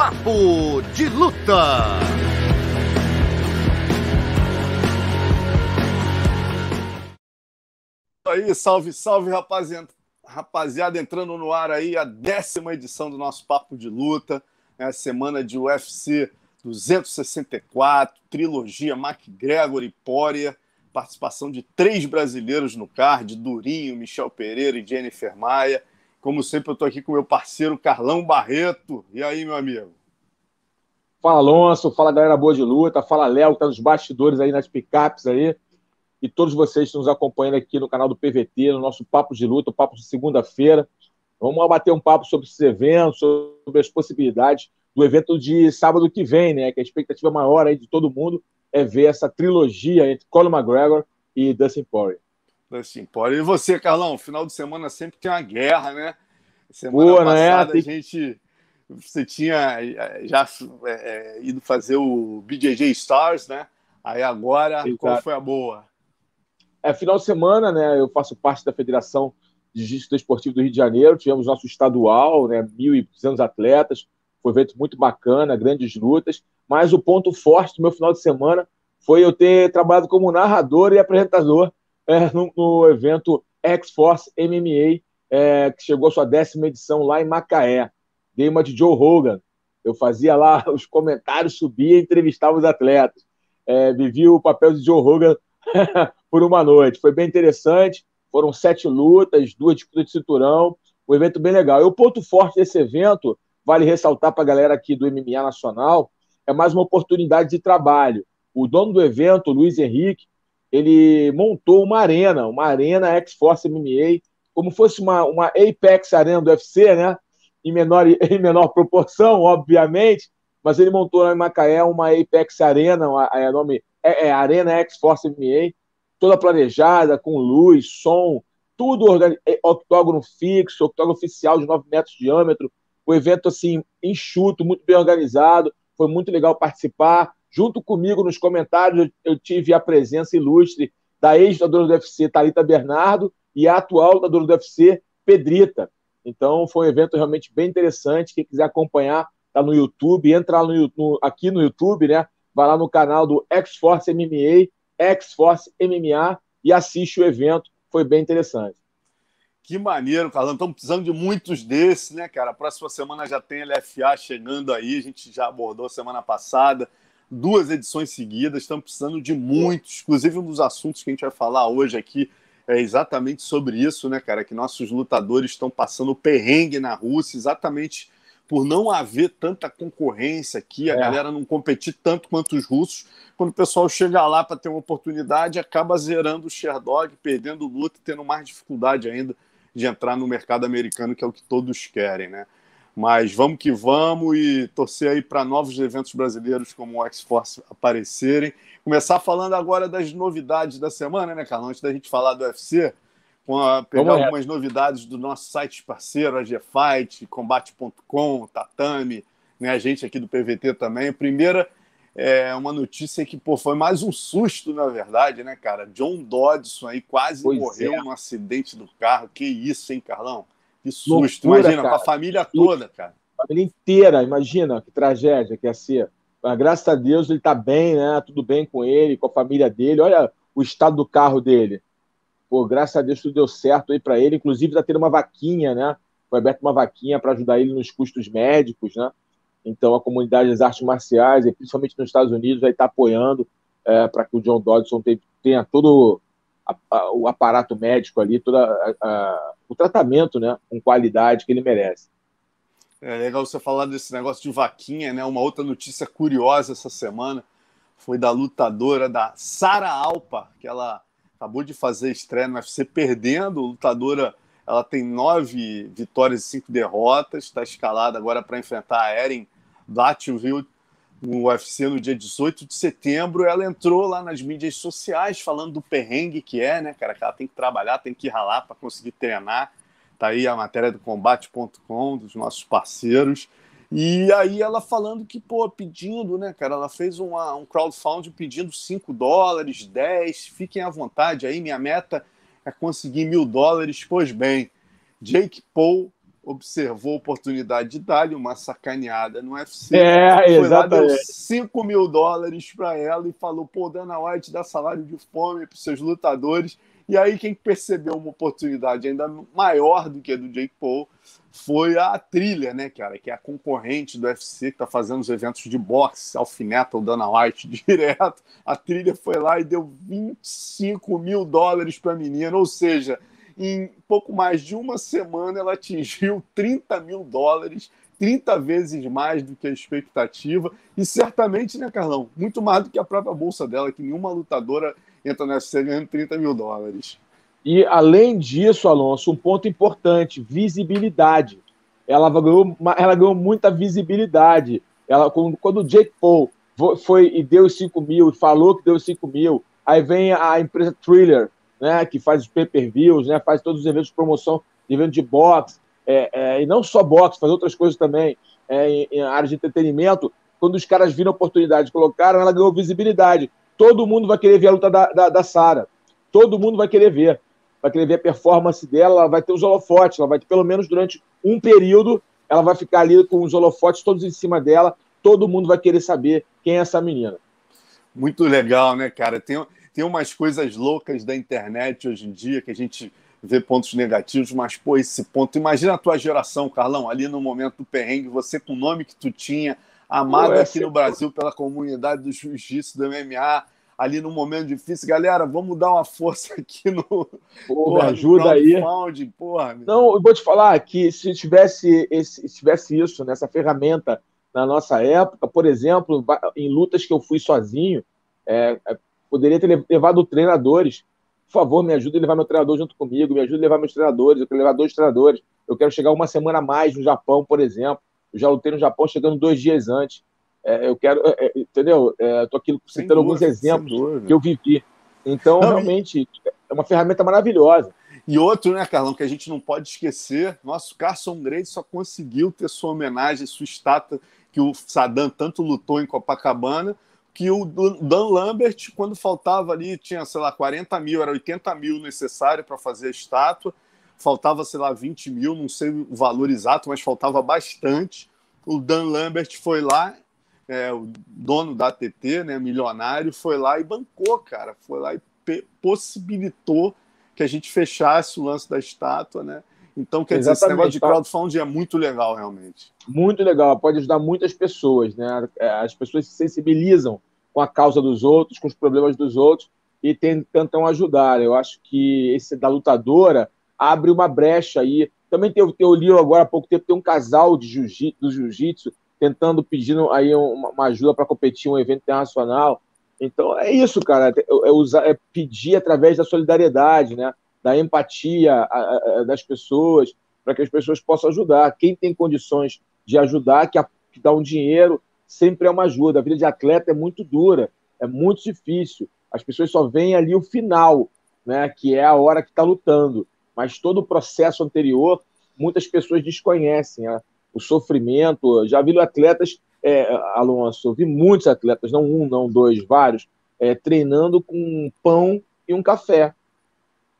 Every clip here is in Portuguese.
Papo de Luta. Aí, salve, salve, rapaziada. Rapaziada, entrando no ar aí a décima edição do nosso Papo de Luta, né, a semana de UFC 264, trilogia McGregor e Poirier, participação de três brasileiros no card, Durinho, Michel Pereira e Jennifer Maia. Como sempre, eu estou aqui com meu parceiro Carlão Barreto. E aí, meu amigo? Fala, Alonso. Fala, galera boa de luta. Fala, Léo, que tá nos bastidores aí, nas picapes aí. E todos vocês que estão nos acompanhando aqui no canal do PVT, no nosso Papo de Luta, o Papo de segunda-feira. Vamos bater um papo sobre esses eventos, sobre as possibilidades do evento de sábado que vem, né? Que a expectativa maior aí de todo mundo é ver essa trilogia entre Conor McGregor e Dustin Poirier. Dustin Poirier. E você, Carlão? Final de semana sempre tem uma guerra, né? Semana Boa, passada né? a gente... Você tinha eh, já é, ido fazer o BJJ Stars, né? Aí agora, Exato. qual foi a boa? É, final de semana, né? Eu faço parte da Federação de Jiu-Jitsu Esportivo do Rio de Janeiro. Tivemos nosso estadual, né? 1.200 atletas. Foi um evento muito bacana, grandes lutas. Mas o ponto forte do meu final de semana foi eu ter trabalhado como narrador e apresentador é, no, no, evento X-Force MMA, é, que chegou à sua décima edição lá em Macaé. Dei uma de Joe Rogan. Eu fazia lá os comentários, subia e entrevistava os atletas. É, vivi o papel de Joe Rogan por uma noite. Foi bem interessante. Foram sete lutas, duas disputas de cinturão. Um evento bem legal. E o ponto forte desse evento, vale ressaltar para a galera aqui do MMA Nacional, é mais uma oportunidade de trabalho. O dono do evento, Luiz Henrique, ele montou uma arena, uma arena X-Force MMA, como fosse uma, uma Apex Arena do UFC, né? Em menor, em menor proporção, obviamente, mas ele montou lá em Macaé uma Apex Arena, é nome é, é Arena X-Force MMA, toda planejada, com luz, som, tudo é, octógono fixo, octógono oficial de 9 metros de diâmetro, o evento assim enxuto, muito bem organizado, foi muito legal participar. Junto comigo nos comentários eu tive a presença ilustre da ex-lutadora do UFC, Talita Bernardo, e a atual lutadora do UFC, Pedrita. Então foi um evento realmente bem interessante. Quem quiser acompanhar, tá no YouTube, entra no, no, aqui no YouTube, né? Vai lá no canal do X-Force MMA X-Force MMA e assiste o evento. Foi bem interessante. Que maneiro, Carlão. Estamos precisando de muitos desses, né, cara? A próxima semana já tem LFA chegando aí. A gente já abordou semana passada. Duas edições seguidas. Estamos precisando de muitos. Inclusive, um dos assuntos que a gente vai falar hoje aqui é exatamente sobre isso, né, cara? Que nossos lutadores estão passando perrengue na Rússia, exatamente por não haver tanta concorrência aqui, a é. galera não competir tanto quanto os russos. Quando o pessoal chega lá para ter uma oportunidade, acaba zerando o Sherdog, perdendo luta, tendo mais dificuldade ainda de entrar no mercado americano, que é o que todos querem, né? Mas vamos que vamos e torcer aí para novos eventos brasileiros como o X-Force aparecerem. Começar falando agora das novidades da semana, né, Carlão? Antes da gente falar do UFC, a, pegar algumas novidades do nosso site parceiro, a Gfight, Combate.com, Tatame, né, a gente aqui do PVT também. A primeira é uma notícia que pô, foi mais um susto, na verdade, né, cara? John Dodson aí quase pois morreu é. num acidente do carro. Que isso, hein, Carlão? Que susto. Loucura, imagina, cara. com a família toda, cara. A família inteira, imagina que tragédia que ia ser. Mas, graças a Deus ele está bem, né? Tudo bem com ele, com a família dele. Olha o estado do carro dele. Pô, graças a Deus tudo deu certo aí para ele. Inclusive, está tendo uma vaquinha, né? Foi aberta uma vaquinha para ajudar ele nos custos médicos, né? Então, a comunidade das artes marciais, e principalmente nos Estados Unidos, vai estar tá apoiando é, para que o John Dodson tenha todo a, a, o aparato médico ali, todo o tratamento né, com qualidade que ele merece. É legal você falar desse negócio de vaquinha, né? Uma outra notícia curiosa essa semana foi da lutadora da Sara Alpa, que ela acabou de fazer estreia no UFC perdendo. Lutadora, ela tem nove vitórias e cinco derrotas. Está escalada agora para enfrentar a Erin Blatchfield no UFC no dia 18 de setembro, ela entrou lá nas mídias sociais falando do perrengue que é, né, cara? Que ela tem que trabalhar, tem que ralar para conseguir treinar. Tá aí a matéria do combate.com, dos nossos parceiros. E aí ela falando que, pô, pedindo, né, cara? Ela fez uma, um crowdfunding pedindo 5 dólares, 10, fiquem à vontade aí, minha meta é conseguir mil dólares. Pois bem, Jake Paul observou a oportunidade de dar-lhe uma sacaneada no UFC. É, foi exatamente. lá, deu 5 mil dólares para ela e falou: pô, Dana White dá salário de fome para seus lutadores. E aí, quem percebeu uma oportunidade ainda maior do que a do Jake Paul foi a trilha, né, cara? Que é a concorrente do UFC que está fazendo os eventos de boxe, alfineta o Dana White direto. A trilha foi lá e deu 25 mil dólares para a menina, ou seja, em pouco mais de uma semana, ela atingiu 30 mil dólares, 30 vezes mais do que a expectativa. E certamente, né, Carlão? Muito mais do que a própria bolsa dela, que nenhuma lutadora entra UFC ganhando 30 mil dólares. E, além disso, Alonso, um ponto importante: visibilidade. Ela ganhou, ela ganhou muita visibilidade. Ela, quando, quando o Jake Paul foi e deu 5 mil, falou que deu 5 mil, aí vem a empresa Thriller, né, que faz os pay-per-views, né, faz todos os eventos de promoção, evento de boxe, é, é, e não só boxe, faz outras coisas também, é, em, em área de entretenimento. Quando os caras viram a oportunidade, colocaram, ela ganhou visibilidade. Todo mundo vai querer ver a luta da, da, da Sara. Todo mundo vai querer ver. Vai querer ver a performance dela, ela vai ter os holofotes, ela vai ter, pelo menos durante um período, ela vai ficar ali com os holofotes todos em cima dela. Todo mundo vai querer saber quem é essa menina. Muito legal, né, cara? Tem, tem umas coisas loucas da internet hoje em dia que a gente vê pontos negativos, mas, pô, esse ponto. Imagina a tua geração, Carlão, ali no momento do perrengue, você com o nome que tu tinha, amado aqui no Brasil pela comunidade do jiu-jitsu, do MMA, ali no momento difícil. Galera, vamos dar uma força aqui no. Porra, ajuda aí. Porra, Não, eu vou te falar que se tivesse, esse, se tivesse isso, nessa ferramenta na nossa época, por exemplo, em lutas que eu fui sozinho, é, é Poderia ter levado treinadores. Por favor, me ajude a levar meu treinador junto comigo, me ajude a levar meus treinadores. Eu quero levar dois treinadores. Eu quero chegar uma semana a mais no Japão, por exemplo. Eu já lutei no Japão chegando dois dias antes. É, eu quero, é, é entendeu? É, Estou aqui citando dúvida, alguns exemplos que eu vivi. Então, não, realmente, e... é uma ferramenta maravilhosa. E outro, né, Carlão, que a gente não pode esquecer, nosso Carson Grace só conseguiu ter sua homenagem, sua estátua que o Saddam tanto lutou em Copacabana, que o Dan Lambert, quando faltava ali, tinha, sei lá, 40 mil, era 80 mil necessário para fazer a estátua, faltava, sei lá, 20 mil, não sei o valor exato, mas faltava bastante. O Dan Lambert foi lá, é, o dono da ATT, né, milionário, foi lá e bancou, cara, foi lá e possibilitou que a gente fechasse o lance da estátua, né? Então, quer Exatamente. dizer, esse negócio de crowdfunding é muito legal, realmente. Muito legal, pode ajudar muitas pessoas, né? É, as pessoas se sensibilizam com a causa dos outros, com os problemas dos outros e tentam ajudar. Eu acho que esse da lutadora abre uma brecha aí. Também tem, eu li agora há pouco tempo, tem um casal de jiu do jiu-jitsu tentando, pedindo aí uma, ajuda para competir em um evento internacional. Então é isso, cara, é, é, usar, é pedir através da solidariedade, né? Da empatia das pessoas, para que as pessoas possam ajudar. Quem tem condições de ajudar, que, dá um dinheiro, sempre é uma ajuda. A vida de atleta é muito dura, é muito difícil. As pessoas só veem ali o final, né, que é a hora que está lutando. Mas todo o processo anterior, muitas pessoas desconhecem. Né? O sofrimento. Já vi atletas, é, Alonso, eu vi muitos atletas, não um, não dois, vários, é, treinando com pão e um café.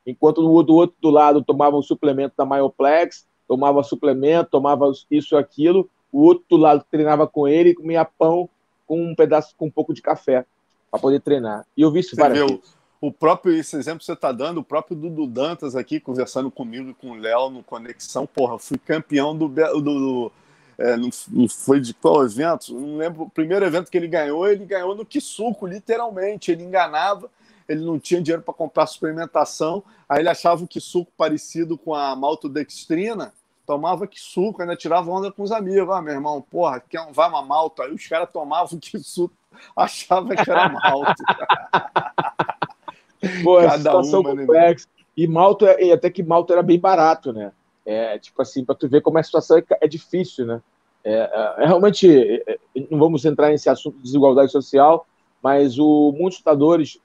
Enquanto do outro do lado tomava o suplemento da Myoplex, tomava suplemento, tomava isso e aquilo, o outro lado treinava com ele e comia pão com um pedaço, com um pouco de café para poder treinar. E eu vi isso várias vezes. O próprio, esse exemplo que você está dando, o próprio Dudu Dantas aqui, conversando comigo e com o Léo no Conexão, porra, fui campeão do. do, do é, não, não, foi de qual evento? Não lembro. O primeiro evento que ele ganhou, ele ganhou no Kisuko, literalmente. Ele enganava, ele não tinha dinheiro para comprar suplementação, aí ele achava o Kisuko parecido com a maltodextrina, tomava que suco, ainda tirava onda com os amigos. Ah, meu irmão, porra, quer um, vai uma malta. Aí os caras tomavam que suco, achava que era malto. Pô, Cada situação uma, né, complexa. Né? E malto, e até que malto era bem barato, né? É, tipo assim, para tu ver como a situação é, é difícil, né? É, é, é realmente, é, é, não vamos entrar nesse assunto de desigualdade social, mas o, muitos lutadores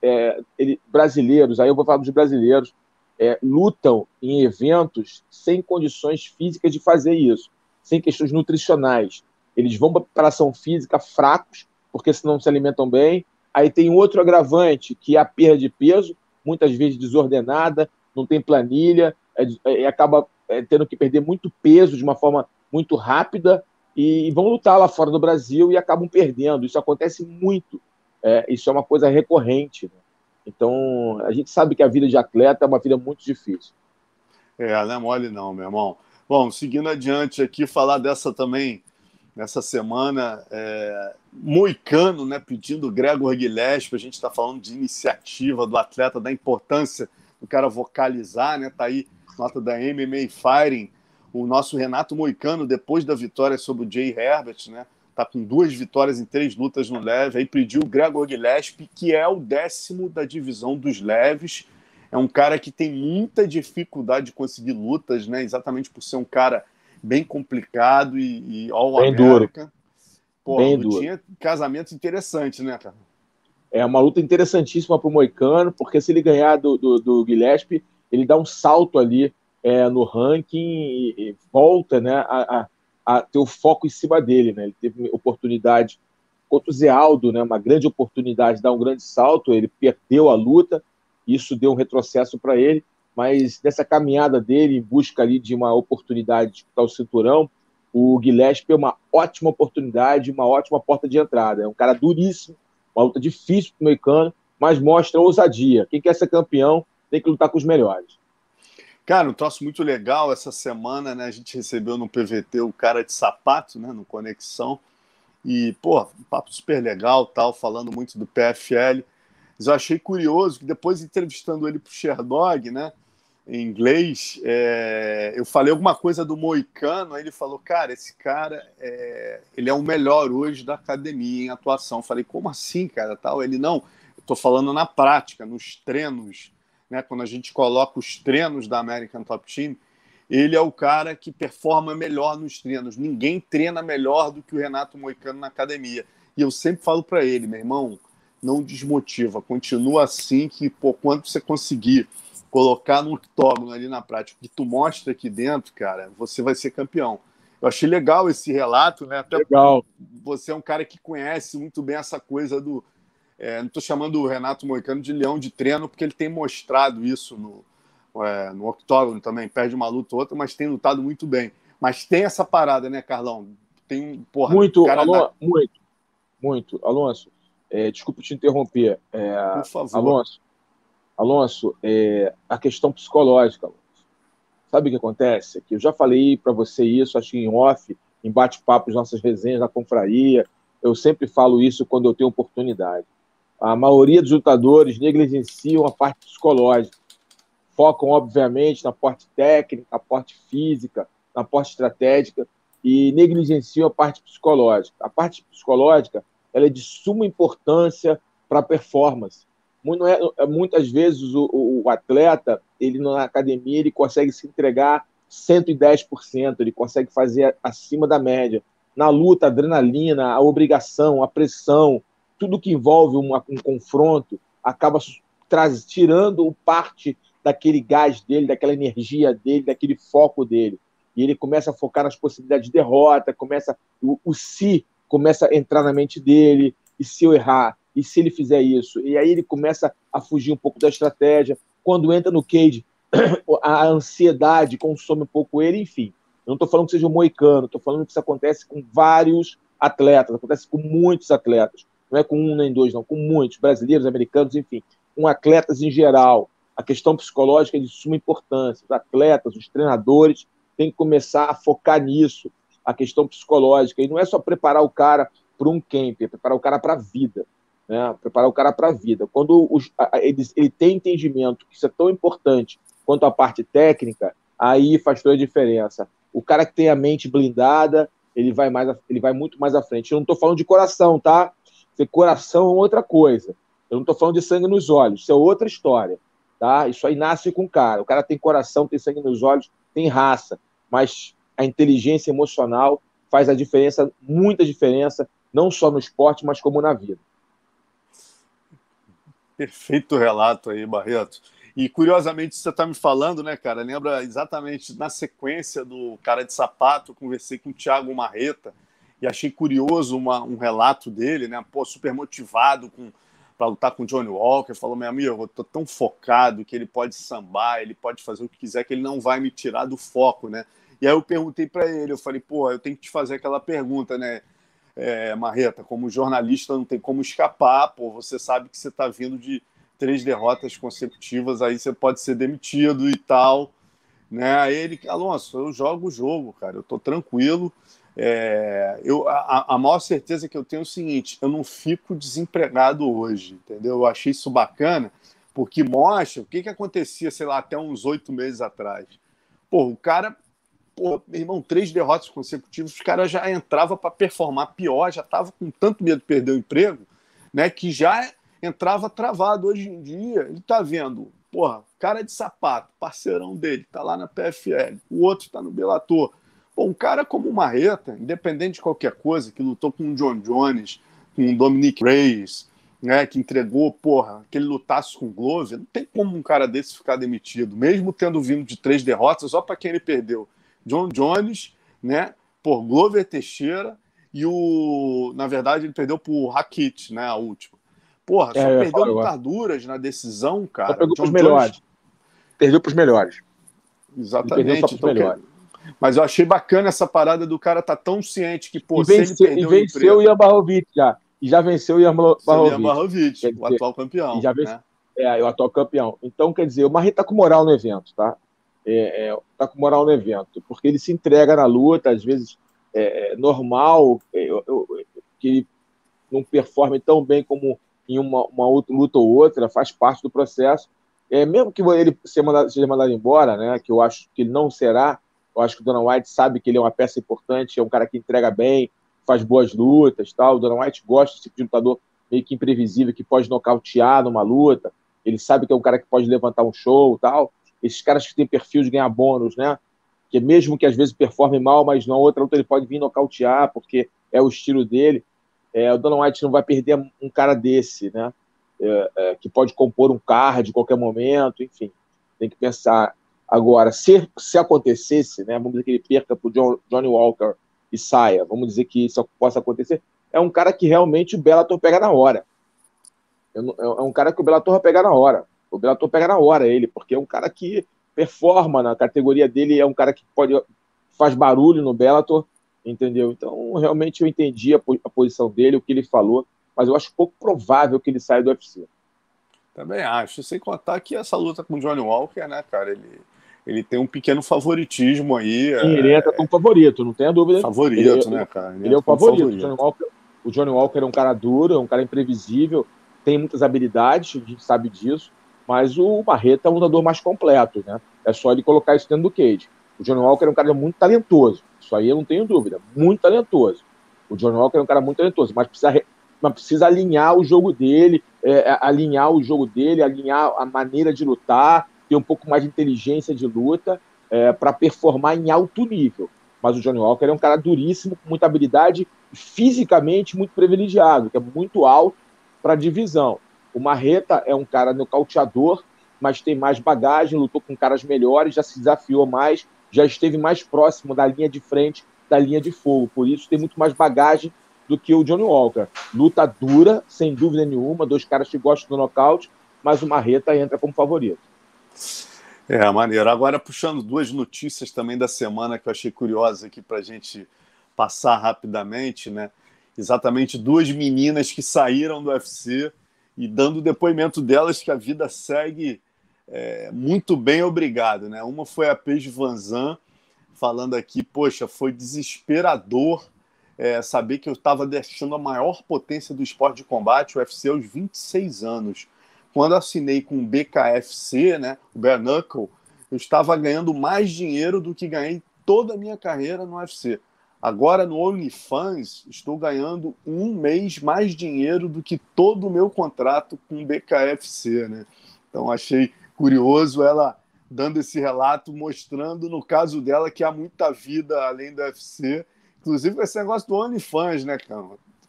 ele, brasileiros, aí eu vou falar dos brasileiros, lutam em eventos sem condições físicas de fazer isso, sem questões nutricionais. Eles vão para a preparação física fracos, porque senão se alimentam bem. Aí tem outro agravante, que é a perda de peso, muitas vezes desordenada, não tem planilha, é, acaba tendo que perder muito peso de uma forma muito rápida e, vão lutar lá fora do Brasil e acabam perdendo. Isso acontece muito. É, isso é uma coisa recorrente. Né? Então, a gente sabe que a vida de atleta é uma vida muito difícil. É, não é mole não, meu irmão. Bom, seguindo adiante aqui, falar dessa também, nessa semana, é, Moicano, né, pedindo Gregor Gillespie, a gente está falando de iniciativa do atleta, da importância do cara vocalizar, né, tá aí, nota da MMA Firing, o nosso Renato Moicano, depois da vitória sobre o Jay Herbert, né? Tá com duas vitórias em três lutas no leve. Aí pediu o Gregor Gillespie, que é o décimo da divisão dos leves. É um cara que tem muita dificuldade de conseguir lutas, né? Exatamente por ser um cara bem complicado e, e all bem. Duro. Pô, bem duro. casamento interessante, né, cara? É uma luta interessantíssima para o Moicano, porque se ele ganhar do, do, do Gillespie, ele dá um salto ali é, no ranking e, e volta né, a, a, a, ter o foco em cima dele. Né? Ele teve oportunidade contra o Zé Aldo, né, uma grande oportunidade de dar um grande salto, ele perdeu a luta, isso deu um retrocesso para ele, mas nessa caminhada dele em busca ali de uma oportunidade de disputar o cinturão, o Gillespie é uma ótima oportunidade, uma ótima porta de entrada. É um cara duríssimo, uma luta difícil para o mexicano, mas mostra ousadia. Quem quer ser campeão tem que lutar com os melhores. Cara, um troço muito legal essa semana, né? A gente recebeu no PVT o cara de sapato, né? No Conexão. E, pô, um papo super legal, tal, falando muito do PFL. Mas eu achei curioso que depois, entrevistando ele pro Sherdog, né? Em inglês, é... eu falei alguma coisa do Moicano, aí ele falou, cara, esse cara, é... ele é o melhor hoje da academia em atuação. Eu falei, como assim, cara? Tal. Ele, não, eu tô falando na prática, nos treinos, né, quando a gente coloca os treinos da American Top Team, ele é o cara que performa melhor nos treinos. Ninguém treina melhor do que o Renato Moicano na academia. E eu sempre falo para ele, meu irmão, não desmotiva, continua assim que por quanto você conseguir colocar no octógono ali na prática, que tu mostra aqui dentro, cara, você vai ser campeão. Eu achei legal esse relato, né? Até legal. Você é um cara que conhece muito bem essa coisa do, é, não estou chamando o Renato Moicano de leão de treino, porque ele tem mostrado isso no, é, no octógono também. Perde uma luta ou outra, mas tem lutado muito bem. Mas tem essa parada, né, Carlão? Tem, porra, muito, Alon, da... muito, muito. Alonso, é, desculpa te interromper. É, Por favor. Alonso, Alonso é, a questão psicológica, Alonso. Sabe o que acontece? Que eu já falei para você isso, acho que em off, em bate-papo, nossas resenhas na confraria. Eu sempre falo isso quando eu tenho oportunidade. A maioria dos lutadores negligenciam a parte psicológica. Focam, obviamente, na parte técnica, na parte física, na parte estratégica e negligenciam a parte psicológica. A parte psicológica ela é de suma importância para a performance. É, é, muitas vezes o, o, atleta, ele na academia, ele consegue se entregar 110%, ele consegue fazer acima da média. Na luta, a adrenalina, a obrigação, a pressão, tudo que envolve uma, um confronto acaba traz, tirando parte daquele gás dele, daquela energia dele, daquele foco dele. E ele começa a focar nas possibilidades de derrota, começa o, o se começa a entrar na mente dele, e se eu errar, e se ele fizer isso? E aí ele começa a fugir um pouco da estratégia. Quando entra no cage, a ansiedade consome um pouco ele, enfim. Eu não estou falando que seja um moicano, estou falando que isso acontece com vários atletas, acontece com muitos atletas não é com um nem dois, não, com muitos, brasileiros, americanos, enfim, com atletas em geral. A questão psicológica é de suma importância. Os atletas, os treinadores têm que começar a focar nisso, a questão psicológica. E não é só preparar o cara para um camp, é preparar o cara para a vida. Né? Preparar o cara para a vida. Quando os, ele, ele tem entendimento que isso é tão importante quanto a parte técnica, aí faz toda a diferença. O cara que tem a mente blindada, ele vai mais, ele vai muito mais à frente. Eu não estou falando de coração, tá? Porque coração é outra coisa. Eu não estou falando de sangue nos olhos, isso é outra história. Tá? Isso aí nasce com o cara. O cara tem coração, tem sangue nos olhos, tem raça, mas a inteligência emocional faz a diferença, muita diferença, não só no esporte, mas como na vida. Perfeito relato aí, Barreto. E curiosamente, você está me falando, né, cara? Lembra exatamente na sequência do Cara de Sapato, eu conversei com o Thiago Marreta e achei curioso uma, um relato dele, né? Pô, super motivado com para lutar com o Johnny Walker, falou: meu amigo, eu tô tão focado que ele pode sambar, ele pode fazer o que quiser, que ele não vai me tirar do foco, né? E aí eu perguntei para ele, eu falei, pô, eu tenho que te fazer aquela pergunta, né? É, Marreta, como jornalista não tem como escapar, pô, você sabe que você está vindo de três derrotas consecutivas, aí você pode ser demitido e tal, né? Aí ele, Alonso, eu jogo o jogo, cara, eu tô tranquilo, é, eu, a, a, maior certeza que eu tenho é o seguinte: eu não fico desempregado hoje, entendeu? Eu achei isso bacana, porque mostra o que, que acontecia, sei lá, até uns oito meses atrás. Pô, o cara, pô, meu irmão, três derrotas consecutivas, os caras já entrava para performar pior, já tava com tanto medo de perder o emprego, né, que já entrava travado. Hoje em dia, ele tá vendo, porra, cara de sapato, parceirão dele, tá lá na PFL, o outro tá no Bellator Um cara como o Marreta, independente de qualquer coisa, que lutou com o John Jones, com o Dominic Reyes, né, que entregou, porra, aquele lutaço com o Glover, não tem como um cara desse ficar demitido, mesmo tendo vindo de três derrotas, só para quem ele perdeu. John Jones, né, por Glover Teixeira e o, na verdade, ele perdeu por Rakit, né, a última. Porra, só é, perdeu lutaduras na decisão, cara. Só perdeu para os melhores. Perdeu para os melhores. Exatamente. Perdeu só então, melhores. Mas eu achei bacana essa parada do cara tá tão ciente que, pô, e venceu, se ele perdeu e venceu o Ian Barrovic já. E já venceu o Ian Barrovic. Ian o atual campeão. Já venceu, né? É, o atual campeão. Então, quer dizer, o Marreta tá com moral no evento, tá? É, é, tá com moral no evento, porque ele se entrega na luta, às vezes é, é normal é, eu, eu, que ele não performe tão bem como em uma, uma outra luta ou outra, faz parte do processo. É, mesmo que ele seja mandado, seja mandado embora, né, que eu acho que ele não será, eu acho que o Dana White sabe que ele é uma peça importante, é um cara que entrega bem, faz boas lutas, tal. O Dana White gosta desse tipo de lutador meio que imprevisível, que pode nocautear numa luta. Ele sabe que é um cara que pode levantar um show, tal. Esses caras que têm perfil de ganhar bônus, né? Que mesmo que às vezes performe mal, mas na outra luta ele pode vir nocautear, porque é o estilo dele. É, o Dana White não vai perder um cara desse, né? É, é, que pode compor um card a qualquer momento, enfim. Tem que pensar Agora, se, se acontecesse, né, vamos dizer que ele perca para o Johnny Walker e saia, vamos dizer que isso possa acontecer, é um cara que realmente o Bellator pega na hora. É, é um cara que o Bellator vai pegar na hora. O Bellator pega na hora ele, porque é um cara que performa na categoria dele, é um cara que pode faz barulho no Bellator, entendeu? Então, realmente eu entendi a, a posição dele, o que ele falou, mas eu acho pouco provável que ele saia do UFC. Também acho, sem contar que essa luta com o Johnny Walker, né, cara, ele ele tem um pequeno favoritismo aí. Sim, ele entra como favorito, não tenha dúvida. Favorito, ele, né, cara? Ele, ele é o favorito. favorito. O, Johnny Walker, o Johnny Walker é um cara duro, é um cara imprevisível, tem muitas habilidades, a gente sabe disso, mas o Marreta é um lutador mais completo, né? É só ele colocar isso dentro do cage. O Johnny Walker é um cara muito talentoso, isso aí eu não tenho dúvida, muito talentoso. O Johnny Walker é um cara muito talentoso, mas precisa, mas precisa alinhar o jogo dele, é, alinhar o jogo dele, alinhar a maneira de lutar, ter um pouco mais de inteligência de luta é, para performar em alto nível. Mas o Johnny Walker é um cara duríssimo, com muita habilidade, fisicamente muito privilegiado, que é muito alto para a divisão. O Marreta é um cara nocauteador, mas tem mais bagagem, lutou com caras melhores, já se desafiou mais, já esteve mais próximo da linha de frente, da linha de fogo. Por isso tem muito mais bagagem do que o Johnny Walker. Luta dura, sem dúvida nenhuma, dois caras que gostam do nocaute, mas o Marreta entra como favorito. É, maneiro. Agora, puxando duas notícias também da semana que eu achei curiosas aqui para a gente passar rapidamente, né? Exatamente duas meninas que saíram do UFC e dando o depoimento delas que a vida segue é, muito bem, obrigado, né? Uma foi a Paige Vanzan falando aqui, poxa, foi desesperador é, saber que eu estava deixando a maior potência do esporte de combate, o UFC, aos 26 anos quando assinei com o BKFC, né, o Bare Knuckle, eu estava ganhando mais dinheiro do que ganhei toda a minha carreira no UFC. Agora no OnlyFans estou ganhando um mês mais dinheiro do que todo o meu contrato com o BKFC, né? Então achei curioso ela dando esse relato, mostrando no caso dela que há muita vida além do UFC, Inclusive com esse negócio do OnlyFans, né,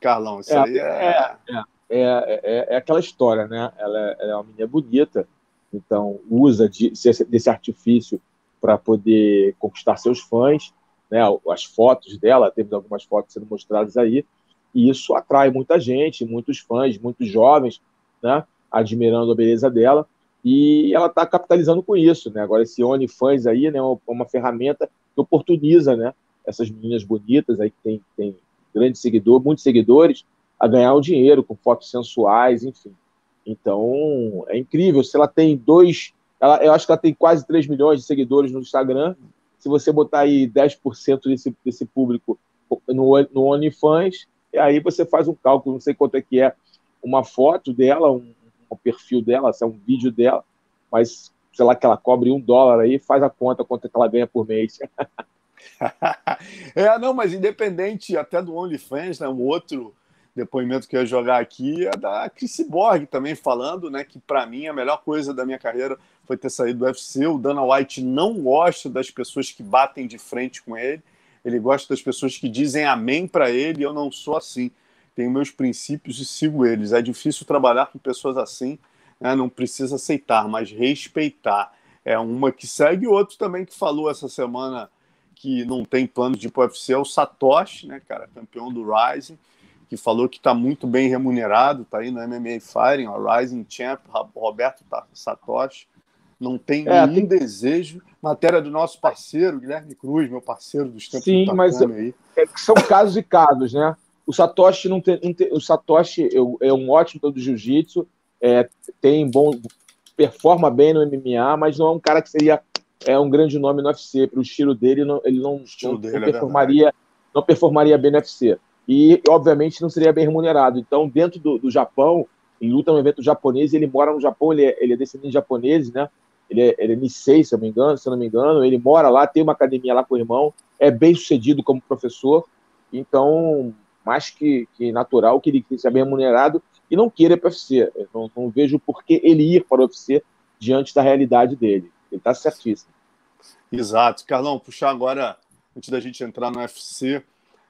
Carlão? Isso é, aí é... É, é, é, aquela história, né? Ela, ela, é uma menina bonita, então usa de, desse artifício para poder conquistar seus fãs, né? As fotos dela, temos algumas fotos sendo mostradas aí, e isso atrai muita gente, muitos fãs, muitos jovens, né? Admirando a beleza dela, e ela está capitalizando com isso, né? Agora esse OnlyFans aí, né? Uma, uma ferramenta que oportuniza, né? Essas meninas bonitas aí que tem, tem grande seguidor, muitos seguidores, a ganhar o dinheiro com fotos sensuais, enfim. Então, é incrível. Se ela tem dois, ela, eu acho que ela tem quase 3 milhões de seguidores no Instagram. Se você botar aí 10% desse, desse público no, no OnlyFans, aí você faz um cálculo, não sei quanto é que é uma foto dela, um, um perfil dela, se é um vídeo dela, mas sei lá que ela cobre um dólar aí, faz a conta quanto é que ela ganha por mês. é, não, mas independente até do OnlyFans, né, um outro depoimento que eu ia jogar aqui é da Chris Borg também falando, né, que para mim a melhor coisa da minha carreira foi ter saído do UFC. O Dana White não gosta das pessoas que batem de frente com ele. Ele gosta das pessoas que dizem amém para ele. Eu não sou assim. Tenho meus princípios e sigo eles. É difícil trabalhar com pessoas assim. Né? Não precisa aceitar, mas respeitar. É uma que segue. Outro também que falou essa semana que não tem plano de ir para o UFC é o Satoshi, né, cara, campeão do Rising que falou que está muito bem remunerado, está aí no MMA Firing, o Rising Champ, Roberto Satoshi. Não tem é, nenhum tem... desejo. Matéria do nosso parceiro, Guilherme Cruz, meu parceiro dos tempos Sim, do mas aí. É, são casos e casos, né? O Satoshi não tem, o Satoshi é, um ótimo do jiu-jitsu, é, tem bom performa bem no MMA, mas não é um cara que seria é um grande nome no UFC. Para o estilo dele, não, ele não, não, dele não é performaria, não performaria bem no UFC e, obviamente, não seria bem remunerado. Então, dentro do, do Japão, em luta no evento japonês, ele mora no Japão, ele é, ele é descendente de japonês, né? Ele é, ele é Nisei, se eu, me engano, se não me engano, ele mora lá, tem uma academia lá com o irmão, é bem sucedido como professor, então, mais que, que natural que ele seja bem remunerado e não queira para o UFC. Eu não, não vejo por que ele ir para o UFC diante da realidade dele. Ele está certíssimo. Exato. Carlão, puxar agora, antes da gente entrar no UFC,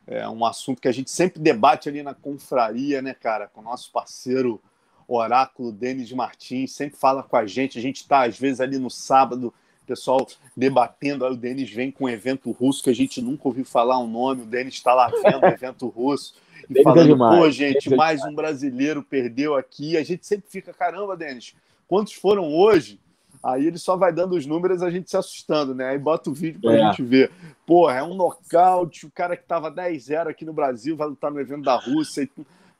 é um assunto que a gente sempre debate ali na confraria, né, cara, com o nosso parceiro Oráculo Denis Martins, sempre fala com a gente. A gente está, às vezes, ali no sábado, pessoal debatendo. Aí o Denis vem com um evento russo que a gente nunca ouviu falar o nome. O Denis está lá vendo o evento russo e falando: pô, gente, mais um brasileiro perdeu aqui. A gente sempre fica: caramba, Denis, quantos foram hoje? Aí ele só vai dando os números a gente se assustando, né? Aí bota o vídeo pra é. gente ver. Porra, é um nocaute, o cara que tava 10-0 aqui no Brasil vai lutar no evento da Rússia.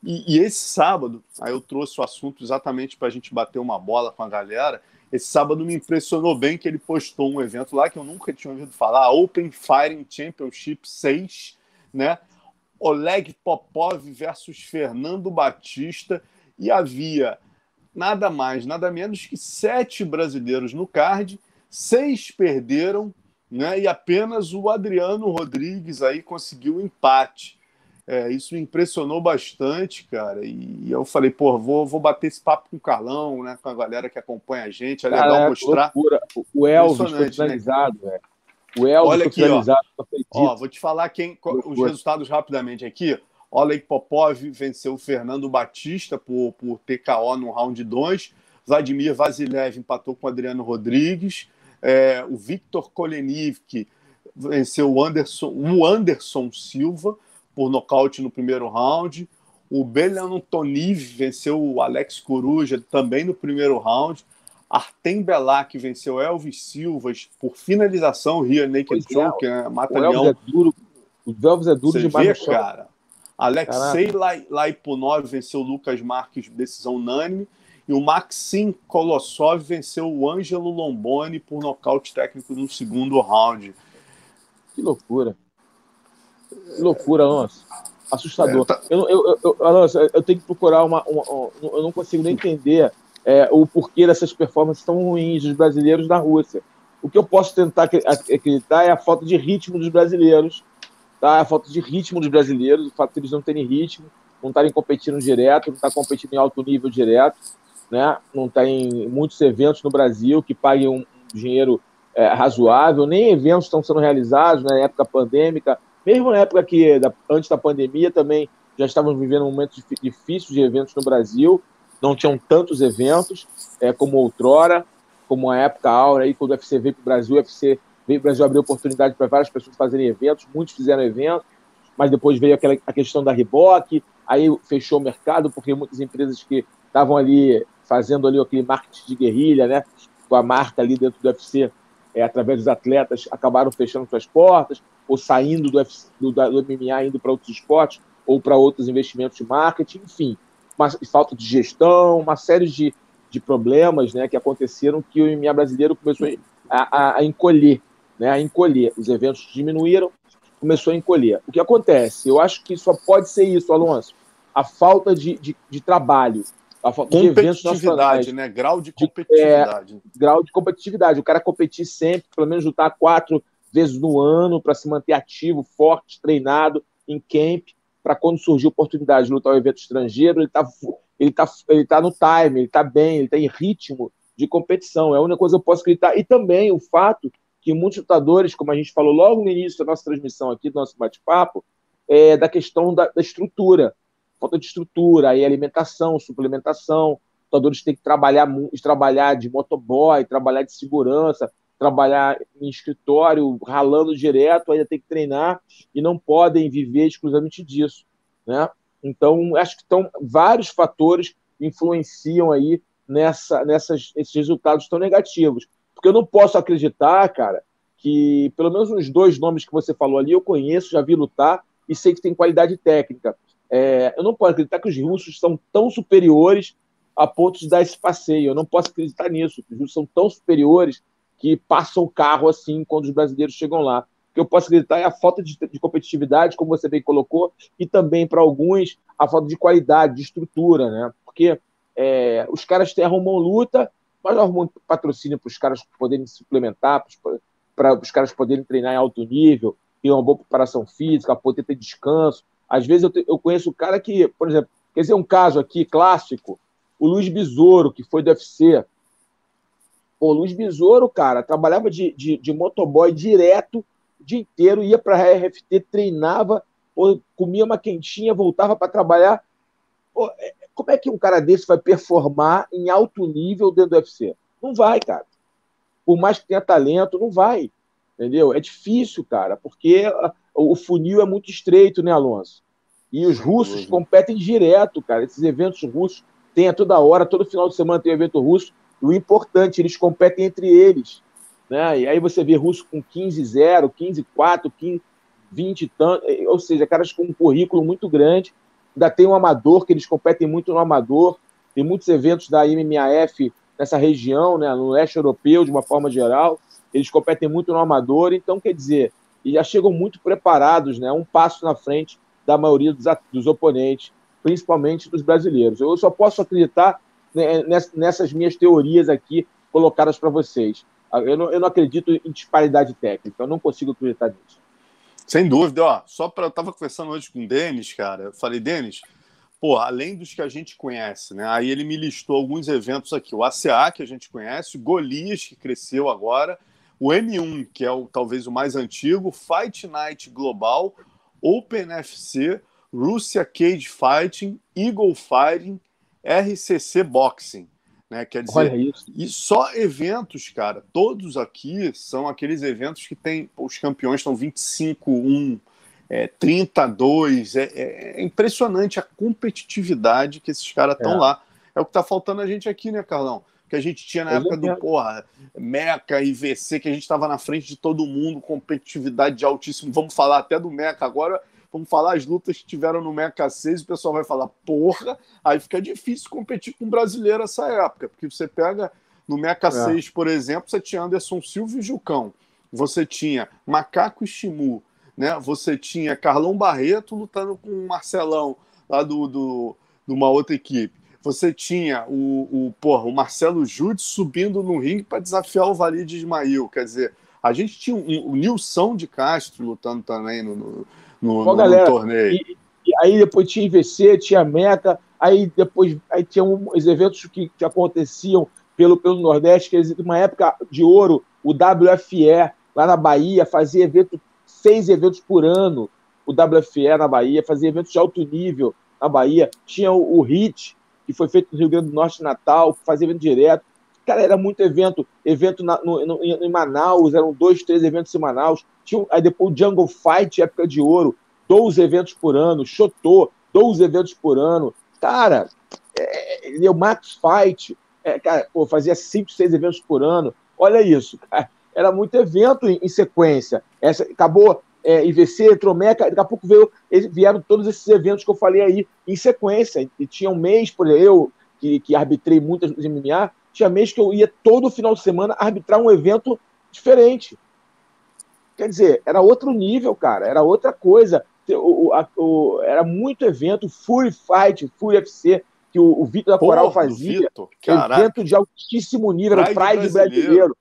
E, e esse sábado, aí eu trouxe o assunto exatamente pra gente bater uma bola com a galera. Esse sábado me impressionou bem que ele postou um evento lá que eu nunca tinha ouvido falar, Open Firing Championship 6, né? Oleg Popov versus Fernando Batista e havia nada mais, nada menos que sete brasileiros no card, seis perderam, né? E apenas o Adriano Rodrigues aí conseguiu o empate. É, isso me impressionou bastante, cara. E eu falei, pô, vou, vou bater esse papo com o Carlão, né? Com a galera que acompanha a gente. É legal cara, mostrar. Loucura. O Elvis foi finalizado, né? velho. O Elvis Olha aqui, ó. ó. Vou te falar quem, os resultados rapidamente aqui. Oleg Popov venceu o Fernando Batista por, por TKO no round 2. Vladimir Vasilev empatou com o Adriano Rodrigues. É, o Victor Kolenivk venceu o Anderson, o Anderson Silva por nocaute no primeiro round. O Belian Toniv venceu o Alex Coruja também no primeiro round. Artem Belak venceu Elvis Silva por finalização, Ria Naked é, Choke, né? Mata o Elvis é duro, o Elvis é duro Você demais vê, cara. Alexei Laipunov venceu o Lucas Marques, decisão unânime. E o Maxim Kolossov venceu o Ângelo Lomboni por nocaute técnico no segundo round. Que loucura. Que loucura, Alonso. Assustador. É, tá... eu, eu, eu, Alonso, eu tenho que procurar uma. uma, uma eu não consigo nem entender é, o porquê dessas performances tão ruins dos brasileiros na Rússia. O que eu posso tentar acreditar é a falta de ritmo dos brasileiros tá? a falta de ritmo dos brasileiros, o fato de eles não terem ritmo, não estarem competindo direto, não estar tá competindo em alto nível direto, né? não tem muitos eventos no Brasil que paguem um dinheiro é, razoável, nem eventos estão sendo realizados na época pandêmica, Mesmo na época que, da, antes da pandemia, também já estávamos vivendo um momento difícil de eventos no Brasil, não tinham tantos eventos é, como outrora, como a época Aura, aí, quando o UFC veio para o Brasil, o UFC veio o Brasil abrir oportunidade para várias pessoas fazerem eventos, muitos fizeram eventos, mas depois veio aquela, a questão da Reebok, aí fechou o mercado, porque muitas empresas que estavam ali fazendo ali aquele marketing de guerrilha, né, com a marca ali dentro do UFC, é, através dos atletas, acabaram fechando suas portas, ou saindo do, UFC, do, do MMA, indo para outros esportes, ou para outros investimentos de marketing, enfim, uma, falta de gestão, uma série de, de problemas né, que aconteceram que o MMA brasileiro começou a, a, a encolher, né, a encolher. Os eventos diminuíram, começou a encolher. O que acontece? Eu acho que só pode ser isso, Alonso. A falta de, de, de trabalho, a falta de eventos nacionais. né? Grau de competitividade. De, é, grau de competitividade. O cara competir sempre, pelo menos lutar quatro vezes no ano para se manter ativo, forte, treinado, em camp, para quando surgir oportunidade de lutar um evento estrangeiro, ele está ele tá, ele tá no time, ele está bem, ele está em ritmo de competição. É a única coisa que eu posso acreditar. E também o fato que muitos lutadores, como a gente falou logo no início da nossa transmissão aqui, do nosso bate-papo, é da questão da, da, estrutura. Falta de estrutura, aí alimentação, suplementação. Lutadores têm que trabalhar, trabalhar de motoboy, trabalhar de segurança, trabalhar em escritório, ralando direto, ainda tem que treinar e não podem viver exclusivamente disso. Né? Então, acho que estão vários fatores influenciam aí nessa, nessas, esses resultados tão negativos. Porque eu não posso acreditar, cara, que pelo menos os dois nomes que você falou ali eu conheço, já vi lutar e sei que tem qualidade técnica. É, eu não posso acreditar que os russos são tão superiores a ponto de dar esse passeio. Eu não posso acreditar nisso. Os russos são tão superiores que passam o carro assim quando os brasileiros chegam lá. O que eu posso acreditar é a falta de, de competitividade, como você bem colocou, e também, para alguns, a falta de qualidade, de estrutura, né? Porque é, os caras têm, arrumam luta, mas arrumam patrocínio para os caras poderem suplementar, para os caras poderem treinar em alto nível, ter uma boa preparação física, poder ter descanso. Às vezes eu, te, eu conheço o cara que, por exemplo, quer dizer, um caso aqui clássico, o Luiz Besouro, que foi do UFC, o Luiz Besouro, cara, trabalhava de, de, de motoboy direto o dia inteiro, ia para a RFT, treinava, comia uma quentinha, voltava para trabalhar. Pô, é, como é que um cara desse vai performar em alto nível dentro do UFC? Não vai, cara. Por mais que tenha talento, não vai. Entendeu? É difícil, cara, porque o funil é muito estreito, né, Alonso? E os russos competem direto, cara. Esses eventos russos tem a toda hora, todo final de semana tem um evento russo o importante, eles competem entre eles. Né? E aí você vê russo com 15-0, 15-4, 15, 20 tanto, ou seja, caras com um currículo muito grande. Ainda tem um amador, que eles competem muito no amador. Tem muitos eventos da MMAF nessa região, né, no leste europeu, de uma forma geral. Eles competem muito no amador, então quer dizer, e já chegam muito preparados, né, um passo na frente da maioria dos, dos oponentes, principalmente dos brasileiros. Eu só posso acreditar né, nessas minhas teorias aqui colocadas para vocês. Eu não, eu não acredito em disparidade técnica, eu não consigo acreditar nisso. Sem dúvida, ó. Só para eu tava conversando hoje com o Denis, cara. Eu falei, Denis, pô, além dos que a gente conhece, né? Aí ele me listou alguns eventos aqui. O ACA, que a gente conhece, o Golias, que cresceu agora, o M1, que é o, talvez o mais antigo, Fight Night Global, Open FC, Russia Cage Fighting, Eagle Fighting, RCC Boxing. Né? Quer dizer, Olha isso. e só eventos, cara, todos aqui são aqueles eventos que tem os campeões estão 25, 1, é, 32. É, é, é impressionante a competitividade que esses caras estão é. lá. É o que está faltando a gente aqui, né, Carlão? Que a gente tinha na Eu época do porra, Meca e VC, que a gente estava na frente de todo mundo, competitividade de altíssimo. Vamos falar até do Meca agora vamos falar as lutas que tiveram no Meca 6, o pessoal vai falar, porra, aí fica difícil competir com um brasileiro essa época, porque você pega no Meca é. 6, por exemplo, você tinha Anderson Silva e Jucão, você tinha Macaco e Shimu, né? Você tinha Carlão Barreto lutando com o Marcelão lá do, do, de uma outra equipe. Você tinha o, o, porra, o Marcelo Jude subindo no ringue para desafiar o Valide Ismail. Quer dizer, a gente tinha um, o Nilson de Castro lutando também no, no no, no, galera, no torneio. E, e, aí depois tinha IVC, tinha Meta, aí depois aí tinha os eventos que, que aconteciam pelo, pelo Nordeste, que uma época de ouro, o WFE, lá na Bahia, fazia evento, seis eventos por ano. o WFE na Bahia, fazia eventos de alto nível na Bahia. Tinha o, o HIT, que foi feito no Rio Grande do Norte, Natal, fazia evento direto. Cara, era muito evento. Evento na, no, no, em Manaus, eram dois, três eventos em Manaus. Tinha, aí depois o Jungle Fight, época de ouro, 12 eventos por ano. Chotô, 12 eventos por ano. Cara, é, é, o Max Fight, é, cara, pô, fazia 5, 6 eventos por ano. Olha isso, cara. Era muito evento em, em sequência. Essa, acabou é, IVC, Tromeca, daqui a pouco veio, vieram todos esses eventos que eu falei aí em sequência. E tinha um mês, por exemplo, eu, que, que arbitrei muitas MMA, tinha mês que eu ia todo final de semana arbitrar um evento diferente. Quer dizer, era outro nível, cara, era outra coisa. O, o, o, era muito evento, Fury Fight, Fury FC, que o, o Vitor da Coral fazia. Vitor, evento de altíssimo nível, Pride, Pride brasileiro. brasileiro.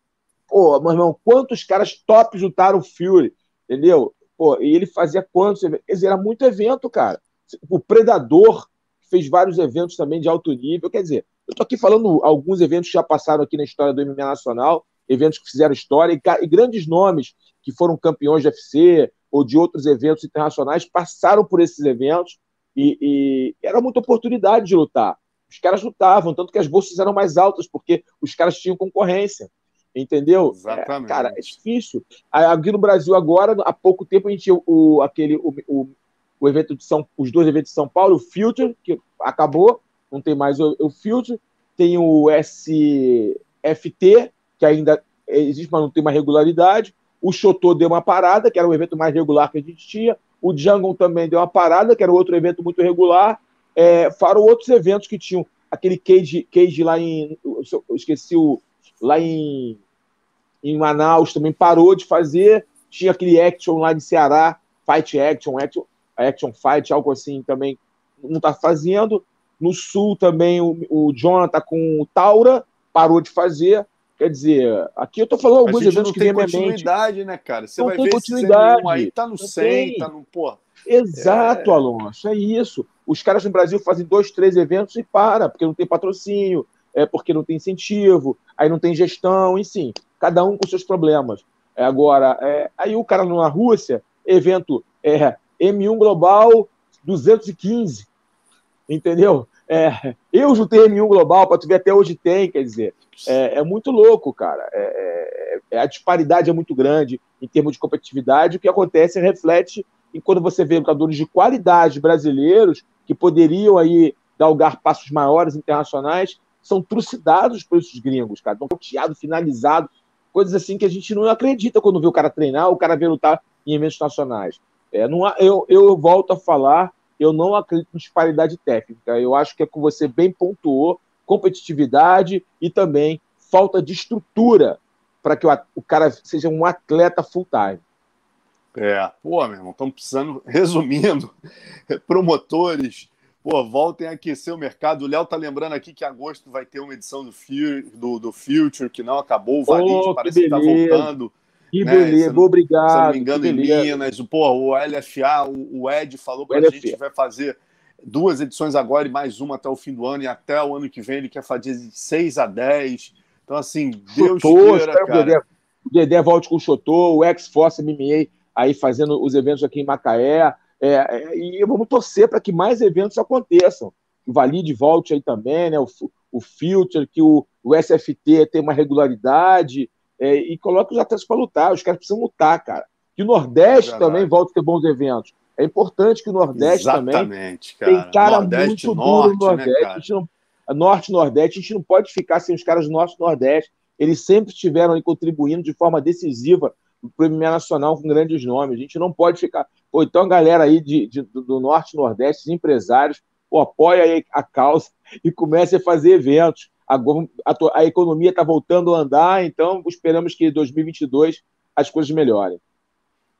Pô, meu irmão, quantos caras top juntaram o Fury? entendeu? Pô, e ele fazia quantos eventos? Quer dizer, era muito evento, cara. O Predador fez vários eventos também de alto nível. Quer dizer, eu tô aqui falando alguns eventos que já passaram aqui na história do MMA Nacional, eventos que fizeram história, e, e grandes nomes que foram campeões de UFC ou de outros eventos internacionais passaram por esses eventos e, e era muita oportunidade de lutar. Os caras lutavam, tanto que as bolsas eram mais altas, porque os caras tinham concorrência. Entendeu? Exatamente. É, cara, é difícil. Aqui no Brasil, agora, há pouco tempo, a gente tinha o, aquele, o, o, o, evento de São os dois eventos de São Paulo, o Future, que acabou, não tem mais o, o Future, tem o SFT, que ainda existe, mas não tem uma regularidade. O Chotô deu uma parada, que era o evento mais regular que a gente tinha. O Jungle também deu uma parada, que era outro evento muito regular. É, foram outros eventos que tinham aquele cage, cage lá em. Eu esqueci o. Lá em em Manaus também parou de fazer. Tinha aquele Action lá de Ceará, Fight Action, Action, action Fight, algo assim também não está fazendo. No Sul também o, o Jonathan com o Taura parou de fazer. Quer dizer, aqui eu tô falando alguns eventos que vem à minha mente. continuidade, né, cara? Você não vai tem ver continuidade. aí, tá no 100, tá no... Pô, Exato, é... Alonso, é isso. Os caras no Brasil fazem dois, três eventos e para, porque não tem patrocínio, é porque não tem incentivo, aí não tem gestão, enfim cada um com seus problemas. É, agora, é, aí o cara na Rússia, evento é, M1 Global 215, entendeu? É, eu juntei M1 Global, para tu ver até hoje tem, quer dizer, é, é muito louco, cara. É, é, a disparidade é muito grande em termos de competitividade. O que acontece reflete em quando você vê lutadores de qualidade brasileiros que poderiam aí galgar passos maiores internacionais, são trucidados por esses gringos, cara. Estão sorteados, finalizados, coisas assim que a gente não acredita quando vê o cara treinar, o cara vê lutar em eventos nacionais. É, não, eu, eu volto a falar, eu não acredito em disparidade técnica. Eu acho que é como você bem pontuou, competitividade e também falta de estrutura para que o, o cara seja um atleta full time. É, pô, meu irmão, estamos precisando, resumindo, promotores, Pô, voltem a aquecer o mercado. O Léo tá lembrando aqui que agosto vai ter uma edição do, do, do Future, que não acabou. O Valide oh, parece que, que tá voltando. Que né? beleza, não, obrigado. Se não me engano, em Minas. Pô, o LFA, o, o Ed falou pra a gente que vai fazer duas edições agora e mais uma até o fim do ano. E até o ano que vem ele quer fazer de 6 a 10. Então, assim, Deus Chotô, queira, cara. O Dedé, o Dedé volte com o Chotô, o X-Force MMA aí fazendo os eventos aqui em Macaé. É, é, e vamos torcer para que mais eventos aconteçam. O Valide volte aí também, né? o, o Filter, que o, o SFT tem uma regularidade é, e coloque os atletas para lutar. Os caras precisam lutar, cara. Que o Nordeste também volte a ter bons eventos. É importante que o Nordeste Exatamente, também cara. tem cara Nordeste, muito norte, duro no Nordeste. Né, a gente não, norte Nordeste, a gente não pode ficar sem os caras do Norte Nordeste. Eles sempre estiveram aí contribuindo de forma decisiva para o MMA Nacional com grandes nomes. A gente não pode ficar. Pô, então, a galera aí de, de do Norte e Nordeste, empresários, pô, apoia a causa e comece a fazer eventos. Agora, a, a economia está voltando a andar, então esperamos que em 2022 as coisas melhorem.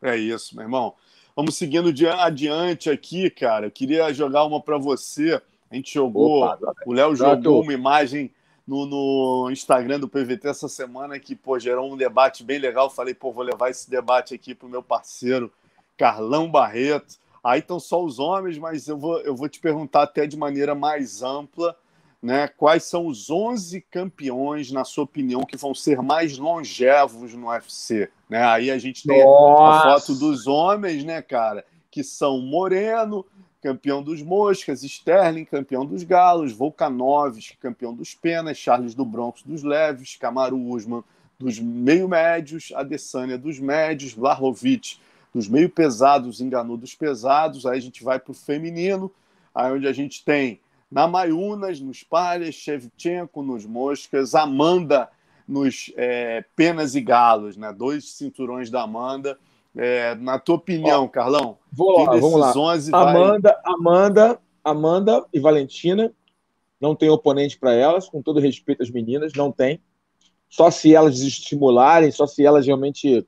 É isso, meu irmão. Vamos seguindo adiante aqui, cara. Eu queria jogar uma para você. A gente jogou, Opa, o Léo jogou uma imagem no, no, Instagram do PVT essa semana que pô, gerou um debate bem legal. Falei, pô, vou levar esse debate aqui para o meu parceiro Carlão Barreto. Aí estão só os homens, mas eu vou, eu vou te perguntar até de maneira mais ampla, né? Quais são os 11 campeões, na sua opinião, que vão ser mais longevos no UFC? Né? Aí a gente tem Nossa. a foto dos homens, né, cara? que são Moreno, campeão dos Moscas, Sterling, campeão dos Galos, Volkanovski, campeão dos Penas, Charles do Broncos dos Leves, Camaro Usman dos meio-médios, Adesanya dos médios, Vlahovic dos meio pesados, Enganou dos pesados, aí a gente vai para o feminino, aí onde a gente tem Namayunas nos palhas, Shevchenko nos moscas, Amanda nos é, penas e galos, né? Dois cinturões da Amanda. É, na tua opinião, Ó, Carlão? Vou lá, vamos lá. Amanda, vai... Amanda, Amanda e Valentina não tem oponente para elas, com todo respeito às meninas, não tem. Só se elas estimularem, só se elas realmente,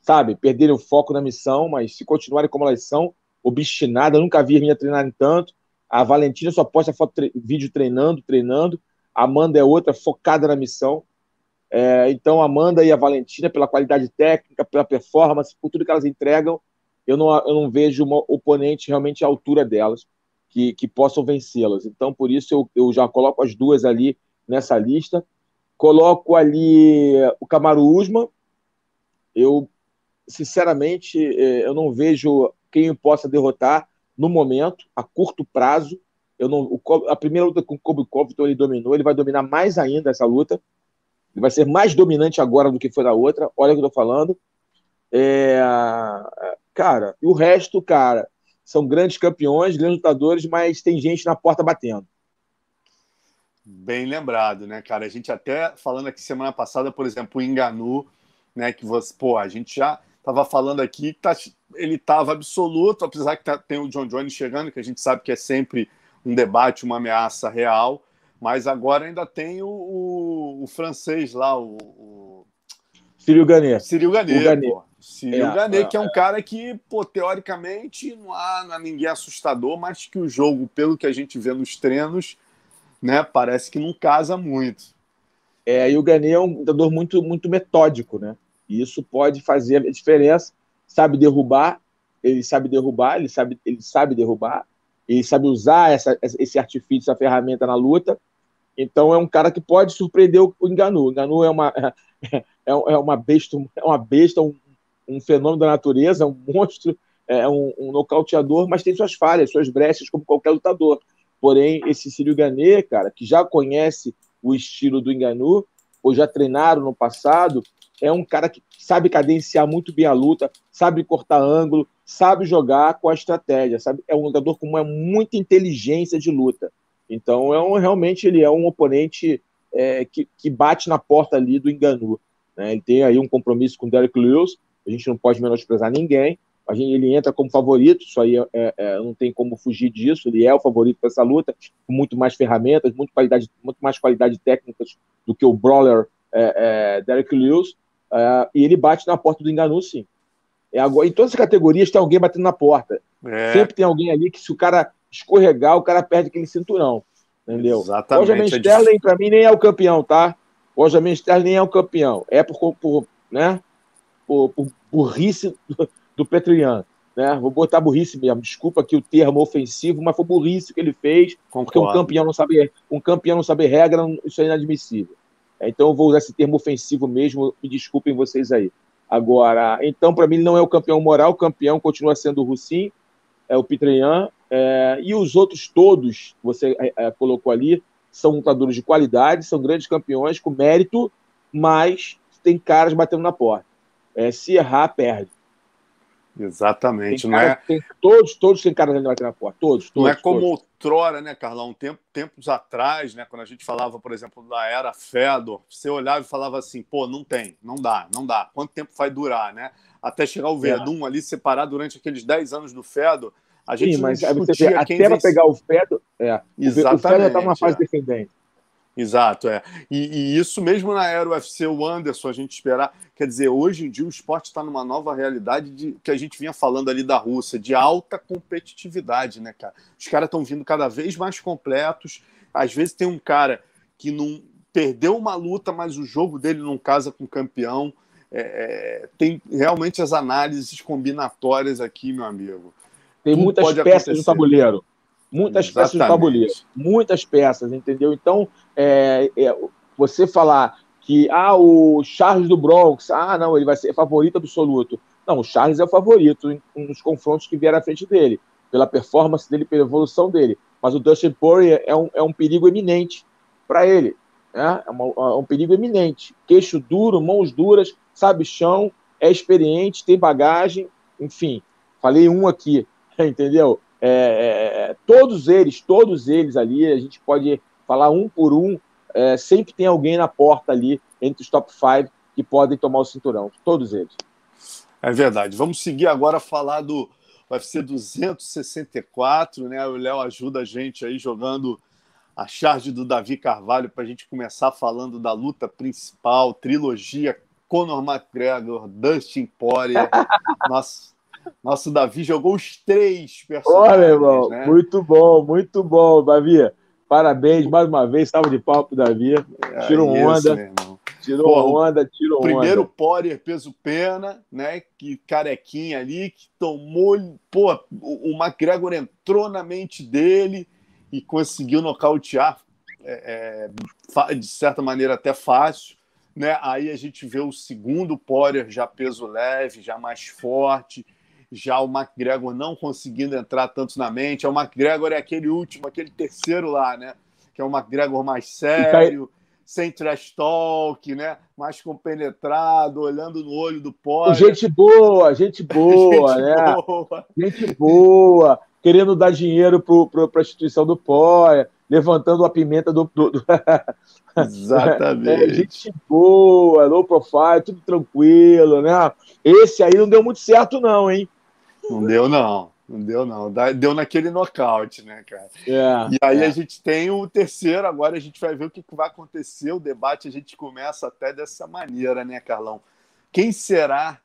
sabe, perderem o foco na missão, mas se continuarem como elas são, obstinadas, nunca vi a minha treinarem tanto. A Valentina só posta foto, tre vídeo treinando, treinando. A Amanda é outra, focada na missão. É, então, a Amanda e a Valentina, pela qualidade técnica, pela performance, por tudo que elas entregam, eu não, eu não vejo uma oponente realmente à altura delas, que, que possam vencê-las. Então, por isso, eu, eu já coloco as duas ali nessa lista. Coloco ali o Camaro Usman. Eu, sinceramente, é, eu não vejo quem possa derrotar no momento, a curto prazo. Eu não, o, a primeira luta com o Kobe Covington ele dominou, ele vai dominar mais ainda essa luta. Ele vai ser mais dominante agora do que foi na outra. Olha o que eu tô falando. É, cara, e o resto, cara, são grandes campeões, grandes lutadores, mas tem gente na porta batendo. Bem lembrado, né, cara? A gente até falando aqui semana passada, por exemplo, o Enganu, né, que você, pô, a gente já tava falando aqui que tá, ele tava absoluto, apesar que tá, tem o John Jones chegando, que a gente sabe que é sempre um debate, uma ameaça real, mas agora ainda tem o, o, o francês lá, o. o... Cyril Gane. Cyril Gane, pô. Cyril é, Gane, é, que é um cara que, pô, teoricamente não há, não há ninguém assustador, mas que o jogo, pelo que a gente vê nos treinos, né, parece que não casa muito. É, e o Gane é um lutador muito, muito metódico, né? E isso pode fazer a diferença. Sabe derrubar, ele sabe derrubar, ele sabe, ele sabe derrubar, ele sabe usar essa, esse artifício, essa ferramenta na luta, então é um cara que pode surpreender o, Enganu. O Enganu é uma, é, é uma besta, é uma besta, um, um fenômeno da natureza, um monstro, é um, um nocauteador, mas tem suas falhas, suas brechas, como qualquer lutador. Porém, esse Círio Ganê, cara, que já conhece o estilo do Enganu, ou já treinaram no passado, é um cara que sabe cadenciar muito bem a luta, sabe cortar ângulo, sabe jogar com a estratégia, sabe? É um lutador com uma muita inteligência de luta. Então, é um, realmente, ele é um oponente é, que, que bate na porta ali do Enganu. Né? Ele tem aí um compromisso com o Derek Lewis, a gente não pode menosprezar ninguém, a gente, ele entra como favorito, isso aí é, é, é não tem como fugir disso, ele é o favorito para essa luta, com muito mais ferramentas, muito, qualidade, muito mais qualidade técnica do que o brawler é, é, Derek Lewis, é, e ele bate na porta do Enganu, sim. É agora, em todas as categorias tem alguém batendo na porta. Sempre tem alguém ali que, se o cara escorregar, o cara perde aquele cinturão. Entendeu? Exatamente. O Aljamain é Sterling, para mim, nem é o campeão, tá? O Aljamain Sterling nem é o campeão. É por, por, né? por, por burrice do, do Petrian. Né? Vou botar burrice mesmo. Desculpa aqui o termo ofensivo, mas foi burrice que ele fez, Concordo. porque um campeão não sabe, um campeão não sabe regra, isso é inadmissível. É, então eu vou usar esse termo ofensivo mesmo, me desculpem vocês aí. Agora, então, para mim, ele não é o campeão moral, o campeão continua sendo o Russin, é o Petrian, é, e os outros todos, você é, é, colocou ali, são lutadores de qualidade, são grandes campeões, com mérito, mas tem caras batendo na porta. É, se errar, perde. Exatamente, tem não cara, é? Tem, todos, todos têm caras batendo na porta, todos, todos. Não é como todos. outrora, né, Carlão? Tempo, tempos atrás, né, quando a gente falava, por exemplo, da era Fedor, você olhava e falava assim, pô, não tem, não dá, não dá. Quanto tempo vai durar, né? Até chegar o é. Verdun é. ali separar durante aqueles 10 anos do Fedor, a gente Sim, mas até para pegar o Fedor, é, Exatamente, o Fedor está numa fase é. defendente. Exato, é. E, e, isso mesmo na era UFC, o Anderson, a gente esperar. Quer dizer, hoje em dia o esporte está numa nova realidade de que a gente vinha falando ali da Rússia, de alta competitividade, né, cara? Os caras estão vindo cada vez mais completos. Às vezes tem um cara que não perdeu uma luta, mas o jogo dele não casa com o campeão. É, é, tem realmente as análises combinatórias aqui, meu amigo. Tem Tudo muitas peças acontecer. no tabuleiro. Muitas Exatamente. peças no tabuleiro. Muitas peças, entendeu? Então, é, é, você falar que ah, o Charles do Bronx, ah, não, ele vai ser favorito absoluto. Não, o Charles é o favorito nos confrontos que vieram à frente dele, pela performance dele, pela evolução dele. Mas o Dustin Poirier é um, é um perigo eminente para ele. Né? É, uma, é um perigo eminente. Queixo duro, mãos duras, sabe chão, é experiente, tem bagagem, enfim. Falei um aqui, entendeu? É, é, é, todos eles, todos eles ali, a gente pode falar um por um, é, sempre tem alguém na porta ali, entre os top 5, que podem tomar o cinturão. Todos eles. É verdade. Vamos seguir agora a falar do UFC 264, né? O Léo ajuda a gente aí jogando a charge do Davi Carvalho para a gente começar falando da luta principal, trilogia Conor McGregor, Dustin Poirier. nosso, nosso Davi jogou os três personagens. Olha, irmão, né? muito bom, muito bom, Davi. Parabéns mais uma vez, salve de pau pro Davi. É tirou onda. Tirou Pô, onda, tirou primeiro onda. Primeiro Poirier peso pena, né? Que carequinha ali, que tomou. Pô, o, McGregor entrou na mente dele e conseguiu nocautear é, é, de certa maneira até fácil. Né? Aí a gente vê o segundo Poirier já peso leve, já mais forte, já o McGregor não conseguindo entrar tanto na mente. É o McGregor é aquele último, aquele terceiro lá, né? Que é o McGregor mais sério, sem trash talk, né? Mais compenetrado, olhando no olho do Poirier. Gente boa, gente boa, gente né? Boa. Gente boa querendo dar dinheiro para a instituição do POA, levantando a pimenta do. do, do... Exatamente. É, gente boa, low profile, tudo tranquilo, né? Esse aí não deu muito certo, não, hein? Não deu, não. Não deu, não. Deu naquele nocaute, né, cara? É, e aí é. a gente tem o terceiro, agora a gente vai ver o que vai acontecer. O debate a gente começa até dessa maneira, né, Carlão? Quem será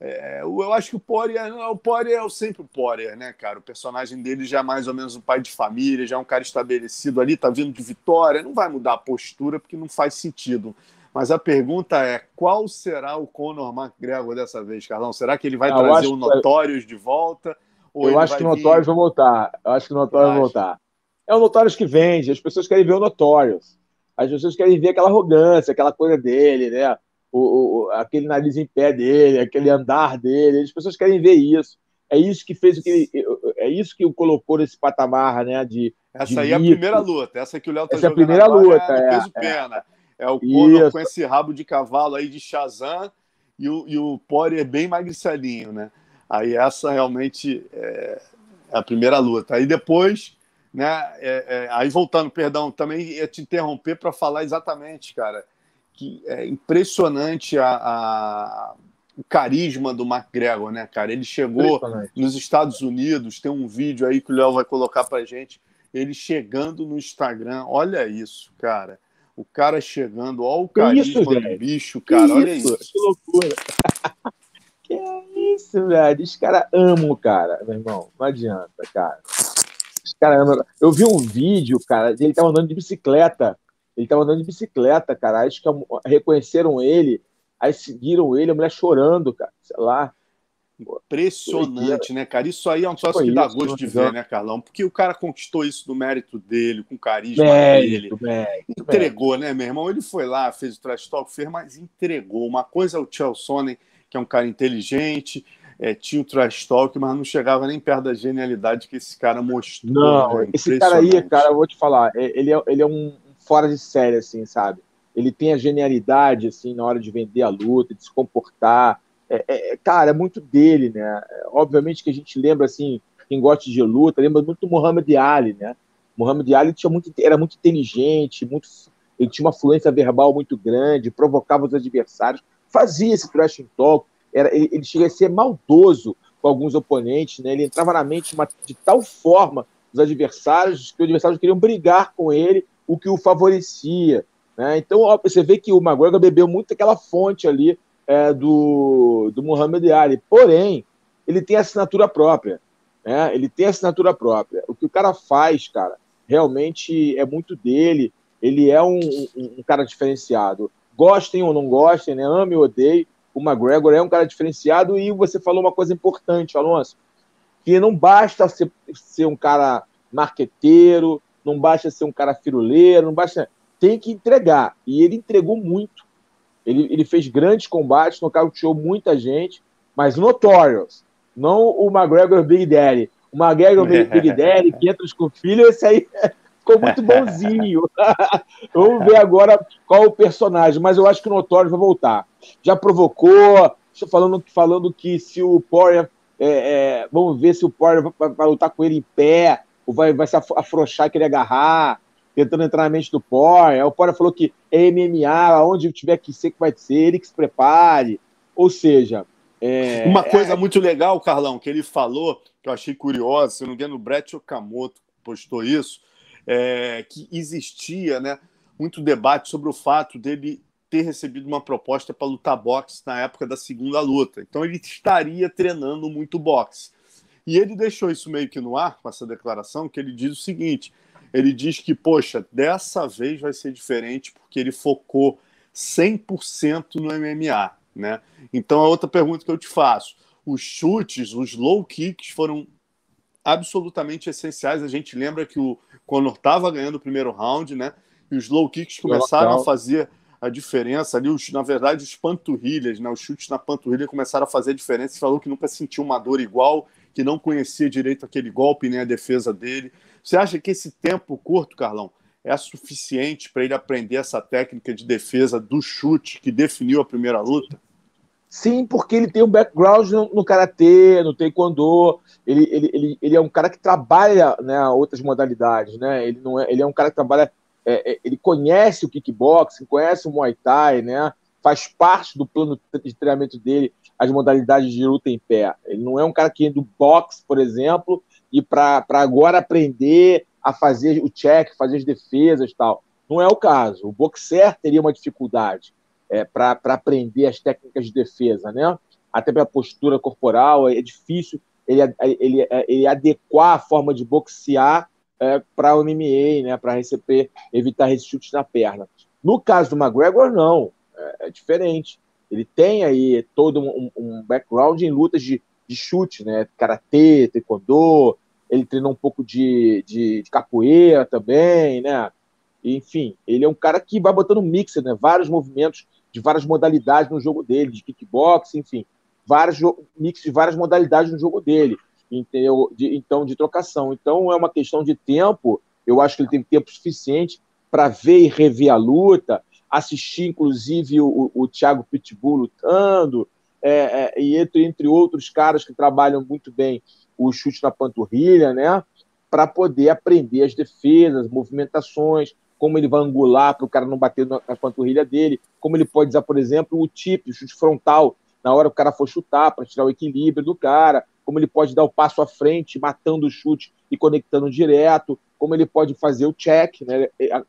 é, eu acho que o Poirier, o Poirier é sempre o Poirier, né, cara? O personagem dele já é mais ou menos um pai de família, já é um cara estabelecido ali, tá vindo de vitória, não vai mudar a postura porque não faz sentido. Mas a pergunta é: qual será o Conor McGregor dessa vez, Carlão? Será que ele vai ah, trazer o Notórios de volta? eu acho que o Notórios vai voltar. Eu acho que o Notórios vai voltar. É o Notórios que vende, as pessoas querem ver o Notórios. As pessoas querem ver aquela arrogância, aquela coisa dele, né? o, o, aquele nariz em pé dele, aquele andar dele. As pessoas querem ver isso. É isso que fez o que é isso que o colocou nesse patamar, né? De essa de aí é a primeira luta. Essa que o Léo tá essa jogando é a primeira luta, é, peso é, pena. É o Conor com esse rabo de cavalo aí de Shazam e o, e o Poirier bem magricelinho, né? Aí essa realmente é, é a primeira luta. Aí depois, né? É, é, aí voltando, perdão, também ia te interromper para falar exatamente, cara que é impressionante a, a, o carisma do McGregor, né, cara? Ele chegou nos Estados Unidos, tem um vídeo aí que o Léo vai colocar pra gente, ele chegando no Instagram, olha isso, cara. O cara chegando, olha o carisma isso, do bicho, cara, que olha isso. isso. Que loucura. que isso, velho. Os caras amam o cara, meu irmão. Não adianta, cara. Os caras amam. Eu vi um vídeo, cara, ele tava andando de bicicleta ele estava andando de bicicleta, cara. Acho que reconheceram ele, aí seguiram ele, a mulher chorando, cara. Sei lá. Impressionante, né, cara? Isso aí é um troço que dá gosto de ver, né, Carlão? Porque o cara conquistou isso no mérito dele, com carisma mérito, dele. Mérito, entregou, mérito. né, meu irmão? Ele foi lá, fez o trash talk, fez, mas entregou. Uma coisa é o Chelsea, que é um cara inteligente, é, tinha o trash talk, mas não chegava nem perto da genialidade que esse cara mostrou. Não, né? esse cara aí, cara, eu vou te falar, é, ele é, ele é um fora de série, assim, sabe? Ele tem a genialidade, assim, na hora de vender a luta, de se comportar. É, é, cara, é muito dele, né? Obviamente que a gente lembra, assim, quem gosta de luta, lembra muito do Muhammad Ali, né? Muhammad Ali tinha muito, era muito inteligente, muito, ele tinha uma fluência verbal muito grande, provocava os adversários, fazia esse trash talk, era, ele, ele chega a ser maldoso com alguns oponentes, né? Ele entrava na mente uma, de tal forma os adversários que os adversários queriam brigar com ele o que o favorecia. Né? Então, ó, você vê que o McGregor bebeu muito aquela fonte ali é, do, do Muhammad Ali. Porém, ele tem assinatura própria. Né? Ele tem assinatura própria. O que o cara faz, cara, realmente é muito dele. Ele é um, um, um cara diferenciado. Gostem ou não gostem, né? ame ou odeie, o McGregor é um cara diferenciado. E você falou uma coisa importante, Alonso, que não basta ser, ser um cara marqueteiro, não basta ser um cara firuleiro, não basta. Tem que entregar. E ele entregou muito. Ele, ele fez grandes combates, nocauteou muita gente. mas o Notorious, não o McGregor Big Daddy. O McGregor Big Daddy, que entra com filho, esse aí ficou muito bonzinho. Vamos ver agora qual o personagem, mas eu acho que o Notorious vai voltar. Já provocou, falando, falando que se o Poirier, é, é, vamos ver se o Poirier vai, vai, lutar com ele em pé, ou vai, vai se afrouxar e querer agarrar, tentando entrar na mente do Poirier. O Poirier falou que é MMA, onde tiver que ser que vai ser, ele que se prepare. Ou seja, é, Uma coisa é... muito legal, Carlão, que ele falou, que eu achei curioso, se não me engano, o Brett Okamoto postou isso, é, que existia né, muito debate sobre o fato dele ter recebido uma proposta para lutar boxe na época da segunda luta. Então ele estaria treinando muito boxe. E ele deixou isso meio que no ar com essa declaração, que ele diz o seguinte: ele diz que, poxa, dessa vez vai ser diferente porque ele focou 100% no MMA. Né? Então, a outra pergunta que eu te faço: os chutes, os low kicks foram absolutamente essenciais. A gente lembra que o Conor estava ganhando o primeiro round, né? E os low kicks começaram a fazer a diferença ali, os, na verdade, os panturrilhas, né? Os chutes na panturrilha começaram a fazer a diferença. Você falou que nunca sentiu uma dor igual, que não conhecia direito aquele golpe nem a defesa dele. Você acha que esse tempo curto, Carlão, é suficiente para ele aprender essa técnica de defesa do chute que definiu a primeira luta? Sim, porque ele tem um background no, no karatê, no taekwondo. Ele, ele, ele, ele é um cara que trabalha né, outras modalidades, né? Ele não é, ele é um cara que trabalha, é, é, ele conhece o kickboxing, conhece o muay thai, né? Faz parte do plano de treinamento dele as modalidades de luta em pé. Ele não é um cara que vem do boxe, por exemplo, e para agora aprender a fazer o check, fazer as defesas tal. Não é o caso. O boxer teria uma dificuldade é, para aprender as técnicas de defesa, né? Até pela postura corporal, é difícil ele, ele, ele adequar a forma de boxear é, para o MMA, né? Para receber, evitar esses chutes na perna. No caso do McGregor, não. É, é diferente. Ele tem aí todo um, um background em lutas de, de chute, né? Karatê, taekwondo, ele treinou um pouco de, de, de, capoeira também, né? Enfim, ele é um cara que vai botando mixer, né? Vários movimentos de várias modalidades no jogo dele, de kickbox, enfim, vários mix de várias modalidades no jogo dele, entendeu? De, então, de trocação. Então, é uma questão de tempo. Eu acho que ele tem tempo suficiente para ver e rever a luta, assistir, inclusive, o, o Thiago Pitbull lutando, é, é, e entre, entre outros caras que trabalham muito bem o chute na panturrilha, né? Para poder aprender as defesas, movimentações, como ele vai angular para o cara não bater na, panturrilha dele, como ele pode usar, por exemplo, o tip, o chute frontal, na hora que o cara for chutar, para tirar o equilíbrio do cara, como ele pode dar o passo à frente, matando o chute e conectando direto, como ele pode fazer o check, né? É,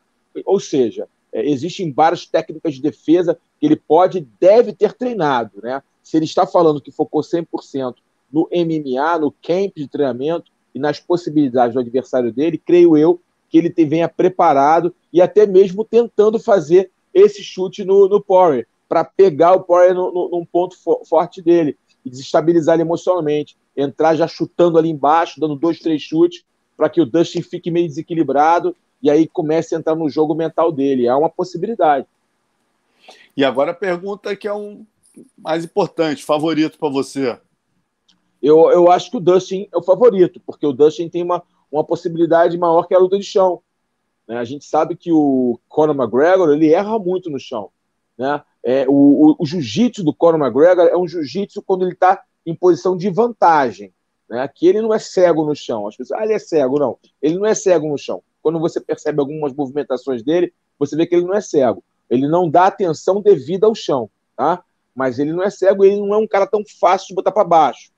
ou seja, é, existem várias técnicas de defesa que ele pode e deve ter treinado, né? Se ele está falando que focou 100% no MMA, no camp de treinamento e nas possibilidades do adversário dele, creio eu que ele venha preparado e até mesmo tentando fazer esse chute no, no Poirier, para pegar o Poirier no, no, num ponto for, forte dele e desestabilizar ele emocionalmente. Entrar já chutando ali embaixo, dando dois, três chutes, para que o Dustin fique meio desequilibrado e aí comece a entrar no jogo mental dele. É uma possibilidade. E agora a pergunta que é um mais importante, favorito para você eu, eu acho que o Dustin é o favorito, porque o Dustin tem uma, uma possibilidade maior que a luta de chão. Né? A gente sabe que o Conor McGregor ele erra muito no chão. Né? É, o, o, o jiu-jitsu do Conor McGregor é um jiu-jitsu quando ele está em posição de vantagem. Né? Aqui ele não é cego no chão. As pessoas, ah, ele é cego. Não, ele não é cego no chão. Quando você percebe algumas movimentações dele, você vê que ele não é cego. Ele não dá atenção devida ao chão, tá? Mas ele não é cego, ele não é um cara tão fácil de botar para baixo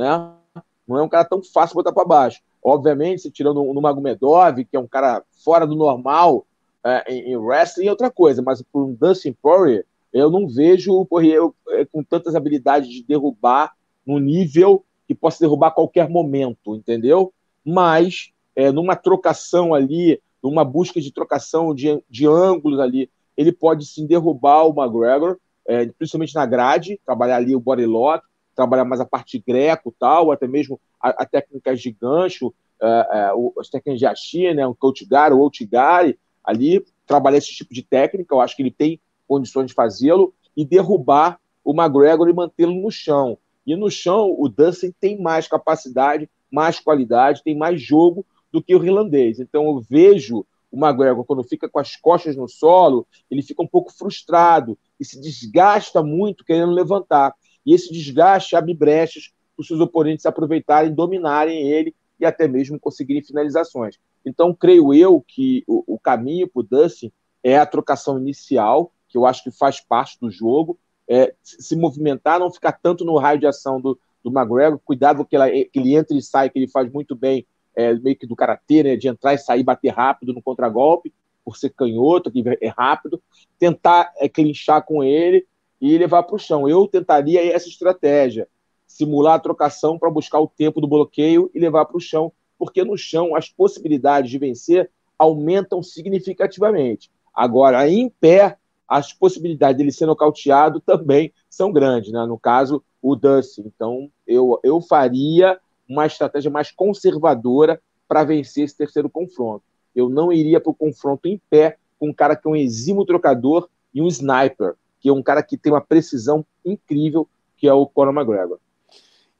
né? Não é um cara tão fácil botar para baixo. Obviamente, se tirando o Magomedov, que é um cara fora do normal é, em, em, wrestling, é outra coisa, mas por um Dustin Poirier, eu não vejo o Poirier é, com tantas habilidades de derrubar no nível que possa derrubar a qualquer momento, entendeu? Mas é, numa trocação ali, numa busca de trocação de, de ângulos ali, ele pode sim derrubar o McGregor, é, principalmente na grade, trabalhar ali o body lock, trabalhar mais a parte greco tal, até mesmo a, a técnicas de gancho, uh, uh, as técnicas de Ashi, né, um coach gari, o outigari, ali, trabalhar esse tipo de técnica, eu acho que ele tem condições de fazê-lo, e derrubar o McGregor e mantê-lo no chão. E no chão, o Dustin tem mais capacidade, mais qualidade, tem mais jogo do que o irlandês. Então eu vejo o McGregor, quando fica com as costas no solo, ele fica um pouco frustrado e se desgasta muito querendo levantar. E esse desgaste abre brechas para os seus oponentes aproveitarem, dominarem ele e até mesmo conseguirem finalizações. Então, creio eu que o, caminho para o Dustin é a trocação inicial, que eu acho que faz parte do jogo, é, se movimentar, não ficar tanto no raio de ação do, do McGregor, cuidado que, ela, que ele entra e sai, que ele faz muito bem, é, meio que do karatê, né, de entrar e sair, bater rápido no contragolpe, por ser canhoto, que é rápido, tentar é, clinchar com ele e levar para o chão. Eu tentaria essa estratégia, simular a trocação para buscar o tempo do bloqueio e levar para o chão, porque no chão as possibilidades de vencer aumentam significativamente. Agora, em pé, as possibilidades dele ser nocauteado também são grandes, né? No caso, o Dustin. Então, eu, eu faria uma estratégia mais conservadora para vencer esse terceiro confronto. Eu não iria para o confronto em pé com um cara que é um exímio trocador e um sniper, que é um cara que tem uma precisão incrível, que é o Conor McGregor.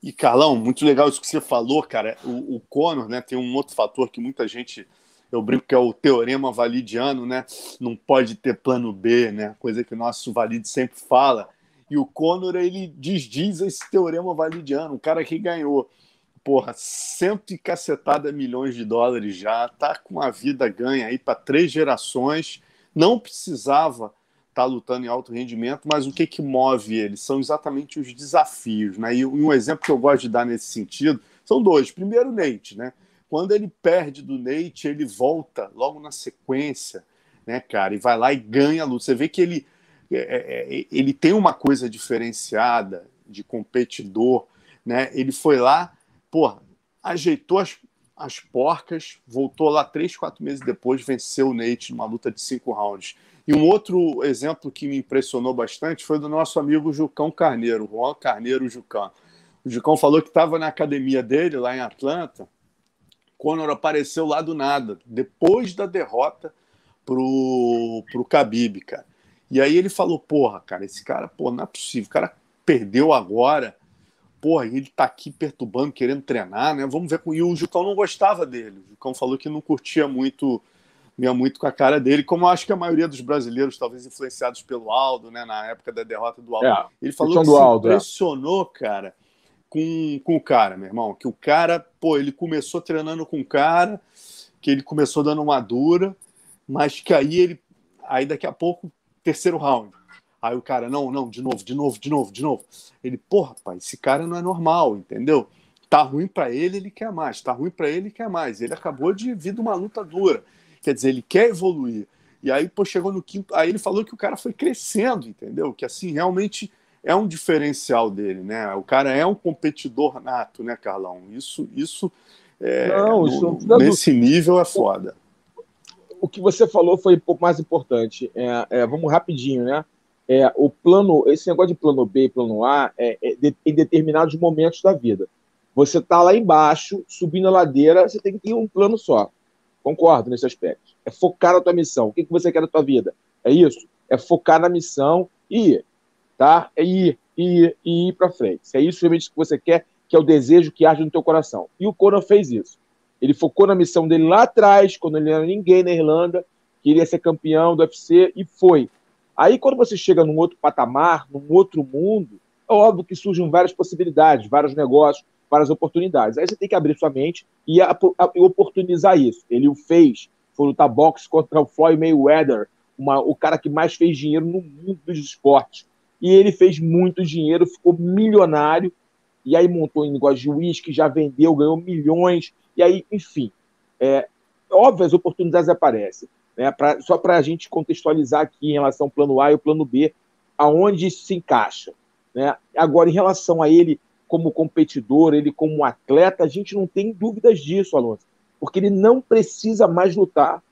E Carlão, muito legal isso que você falou, cara. O, o Conor, né, tem um outro fator que muita gente eu brinco que é o teorema validiano, né? Não pode ter plano B, né? Coisa que o nosso Valide sempre fala. E o Conor, ele desdiz esse teorema validiano. O cara que ganhou, porra, cento e cacetada milhões de dólares já, tá com a vida ganha aí para três gerações, não precisava estar tá lutando em alto rendimento, mas o que que move ele? São exatamente os desafios, né? E um exemplo que eu gosto de dar nesse sentido são dois. Primeiro, o Nate, né? Quando ele perde do Nate, ele volta logo na sequência, né, cara, e vai lá e ganha a luta. Você vê que ele, é, é, é, ele tem uma coisa diferenciada de competidor, né? Ele foi lá, pô, ajeitou as, as porcas, voltou lá três, quatro meses depois, venceu o Nate numa luta de cinco rounds. E um outro exemplo que me impressionou bastante foi do nosso amigo Jucão Carneiro, Juan Carneiro Jucão. O Jucão falou que estava na academia dele, lá em Atlanta, Conor apareceu lá do nada, depois da derrota pro, pro Khabib, cara. E aí ele falou, porra, cara, esse cara, pô, não é possível, o cara perdeu agora, porra, ele tá aqui perturbando, querendo treinar, né? Vamos ver com. E o Jucão não gostava dele. O Jucão falou que não curtia muito, ia muito com a cara dele, como eu acho que a maioria dos brasileiros, talvez influenciados pelo Aldo, né? Na época da derrota do Aldo. É, ele falou que se Aldo, é. impressionou, é. cara, com, com o cara, meu irmão. Que o cara, pô, ele começou treinando com o cara, que ele começou dando uma dura, mas que aí ele. Aí daqui a pouco, terceiro round. Aí o cara, não, não, de novo, de novo, de novo, de novo. Ele, porra, pai, esse cara não é normal, entendeu? Tá ruim para ele, ele quer mais. Tá ruim para ele, ele quer mais. Ele acabou de vir de uma luta dura. Quer dizer, ele quer evoluir. E aí, pô, chegou no quinto. Aí ele falou que o cara foi crescendo, entendeu? Que assim, realmente é um diferencial dele, né? O cara é um competidor nato, né, Carlão? Isso, isso, é, não, isso no, nesse nível é foda. O que você falou foi um pouco mais importante. É, é, vamos rapidinho, né? É, o plano, esse negócio de plano B e plano A é, é de, em determinados momentos da vida. Você está lá embaixo, subindo a ladeira, você tem que ter um plano só. Concordo nesse aspecto. É focar na tua missão. O que, que você quer da tua vida? É isso? É focar na missão e tá? É ir, ir, ir, ir para frente. Se é isso realmente que você quer, que é o desejo que age no teu coração. E o Conor fez isso. Ele focou na missão dele lá atrás, quando ele não era ninguém na Irlanda, queria ser campeão do UFC e foi. Aí, quando você chega num outro patamar, num outro mundo, é óbvio que surgem várias possibilidades, vários negócios, várias oportunidades. Aí você tem que abrir sua mente e, a, a, oportunizar isso. Ele o fez, foi lutar boxe contra o Floyd Mayweather, uma, o cara que mais fez dinheiro no mundo dos esportes e ele fez muito dinheiro, ficou milionário, e aí montou um negócio de uísque, já vendeu, ganhou milhões, e aí, enfim, é, óbvio, as oportunidades aparecem. Né, pra, só para a gente contextualizar aqui em relação ao plano A e o plano B, aonde isso se encaixa. Né? Agora, em relação a ele como competidor, ele como atleta, a gente não tem dúvidas disso, Alonso, porque ele não precisa mais lutar.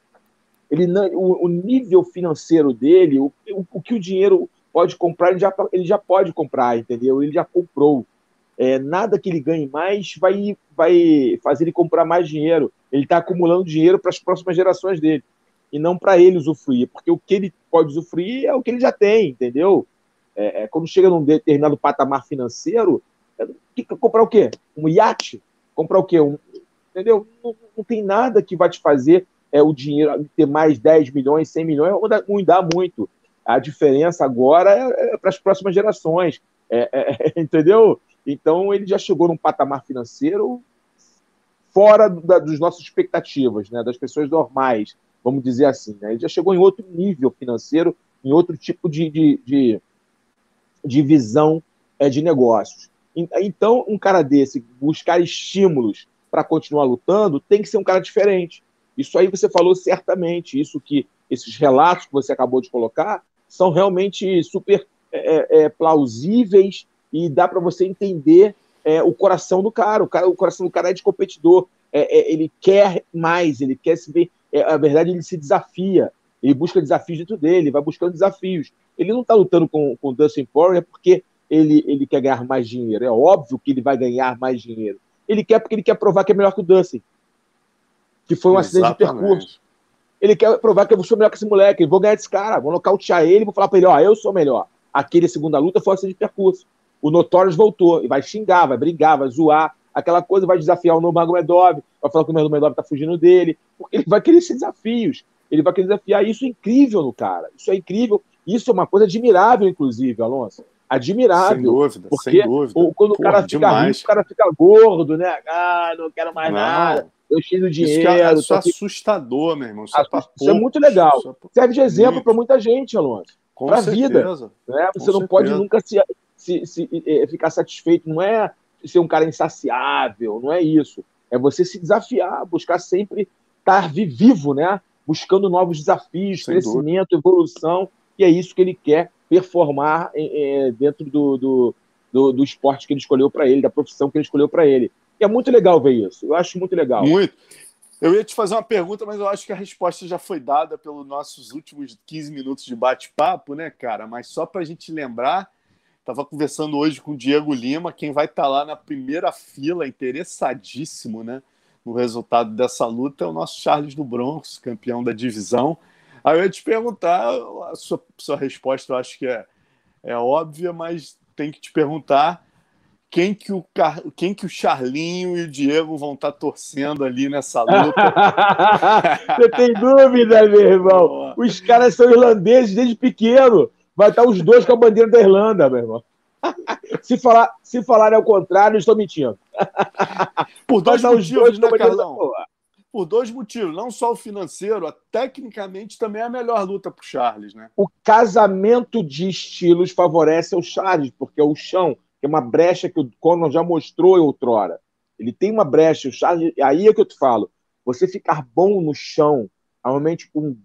Ele não, o, o nível financeiro dele, o, o, o que o dinheiro pode comprar, ele já, ele já pode comprar, entendeu? Ele já comprou. É, nada que ele ganhe mais vai, vai fazer ele comprar mais dinheiro. Ele está acumulando dinheiro para as próximas gerações dele. E não para ele usufruir, porque o que ele pode usufruir é o que ele já tem, entendeu? É, é, quando chega num determinado patamar financeiro, Comprar o quê? Um iate? Comprar o quê? Um, entendeu? Não, não, tem nada que vai te fazer é, o dinheiro ter mais 10 milhões, 100 milhões, não dá muito. A diferença agora é, é para as próximas gerações. É, é, entendeu? Então ele já chegou num patamar financeiro fora da, dos nossas expectativas, né, das pessoas normais, vamos dizer assim. Né? Ele já chegou em outro nível financeiro, em outro tipo de, de, de, de visão é, de negócios. Então, um cara desse, buscar estímulos para continuar lutando, tem que ser um cara diferente. Isso aí você falou certamente, isso que esses relatos que você acabou de colocar são realmente super é, é, é plausíveis e dá para você entender é, o coração do cara. O, cara. o coração do cara é de competidor. É, é, ele quer mais, ele quer se ver. É, a verdade, ele se desafia. Ele busca desafios dentro dele, vai buscando desafios. Ele não está lutando com, com o Dustin Poirier porque ele, ele quer ganhar mais dinheiro. É óbvio que ele vai ganhar mais dinheiro. Ele quer porque ele quer provar que é melhor que o Dustin. Que foi um Exatamente. acidente de percurso. Ele quer provar que eu sou melhor que esse moleque. Vou ganhar desse cara, vou nocautear ele, vou falar para ele: ó, eu sou melhor. Aquele segunda luta foi um acidente de percurso. O Notorious voltou e vai xingar, vai brigar, vai zoar, aquela coisa, vai desafiar o Nurmagomedov, vai falar que o Nurmagomedov está fugindo dele, porque ele vai querer esses desafios, ele vai querer desafiar. Isso é incrível no cara, isso é incrível, isso é uma coisa admirável, inclusive, Alonso. Admirável. Sem dúvida, porque sem dúvida. Quando Porra, o cara fica rico, o cara fica gordo, né? Ah, não quero mais não. nada. Eu cheio do dinheiro. Isso, é, isso é assustador, meu irmão. Isso, é, isso é muito legal. Serve de exemplo para muita gente, Alonso. Para a vida. Né? Você não certeza. pode nunca se se, se é, ficar satisfeito, não é ser um cara insaciável, não é isso. É você se desafiar, buscar sempre estar vivo, né? Buscando novos desafios, Sem crescimento, dúvida. evolução, e é isso que ele quer performar é, dentro do, do, do, do, esporte que ele escolheu para ele, da profissão que ele escolheu para ele. E é muito legal ver isso. Eu acho muito legal. Muito. Eu ia te fazer uma pergunta, mas eu acho que a resposta já foi dada pelos nossos últimos 15 minutos de bate-papo, né, cara? Mas só para a gente lembrar Estava conversando hoje com o Diego Lima, quem vai estar tá lá na primeira fila, interessadíssimo né, no resultado dessa luta, é o nosso Charles do Bronx, campeão da divisão. Aí eu ia te perguntar, a sua, sua resposta eu acho que é, é óbvia, mas tem que te perguntar quem que, o, quem que o Charlinho e o Diego vão estar tá torcendo ali nessa luta. Você tem dúvida, meu irmão? Os caras são irlandeses desde pequeno vai estar os dois com a bandeira da Irlanda, meu irmão. se, falar, se falarem ao contrário, estou mentindo. Por dois motivos, né, Carlão? Por dois motivos. Não só o financeiro, a, tecnicamente também é a melhor luta para o Charles, né? O casamento de estilos favorece o Charles, porque é o chão, que é uma brecha que o Conor já mostrou outrora. Ele tem uma brecha, o Charles. Aí é que eu te falo. Você ficar bom no chão, normalmente com,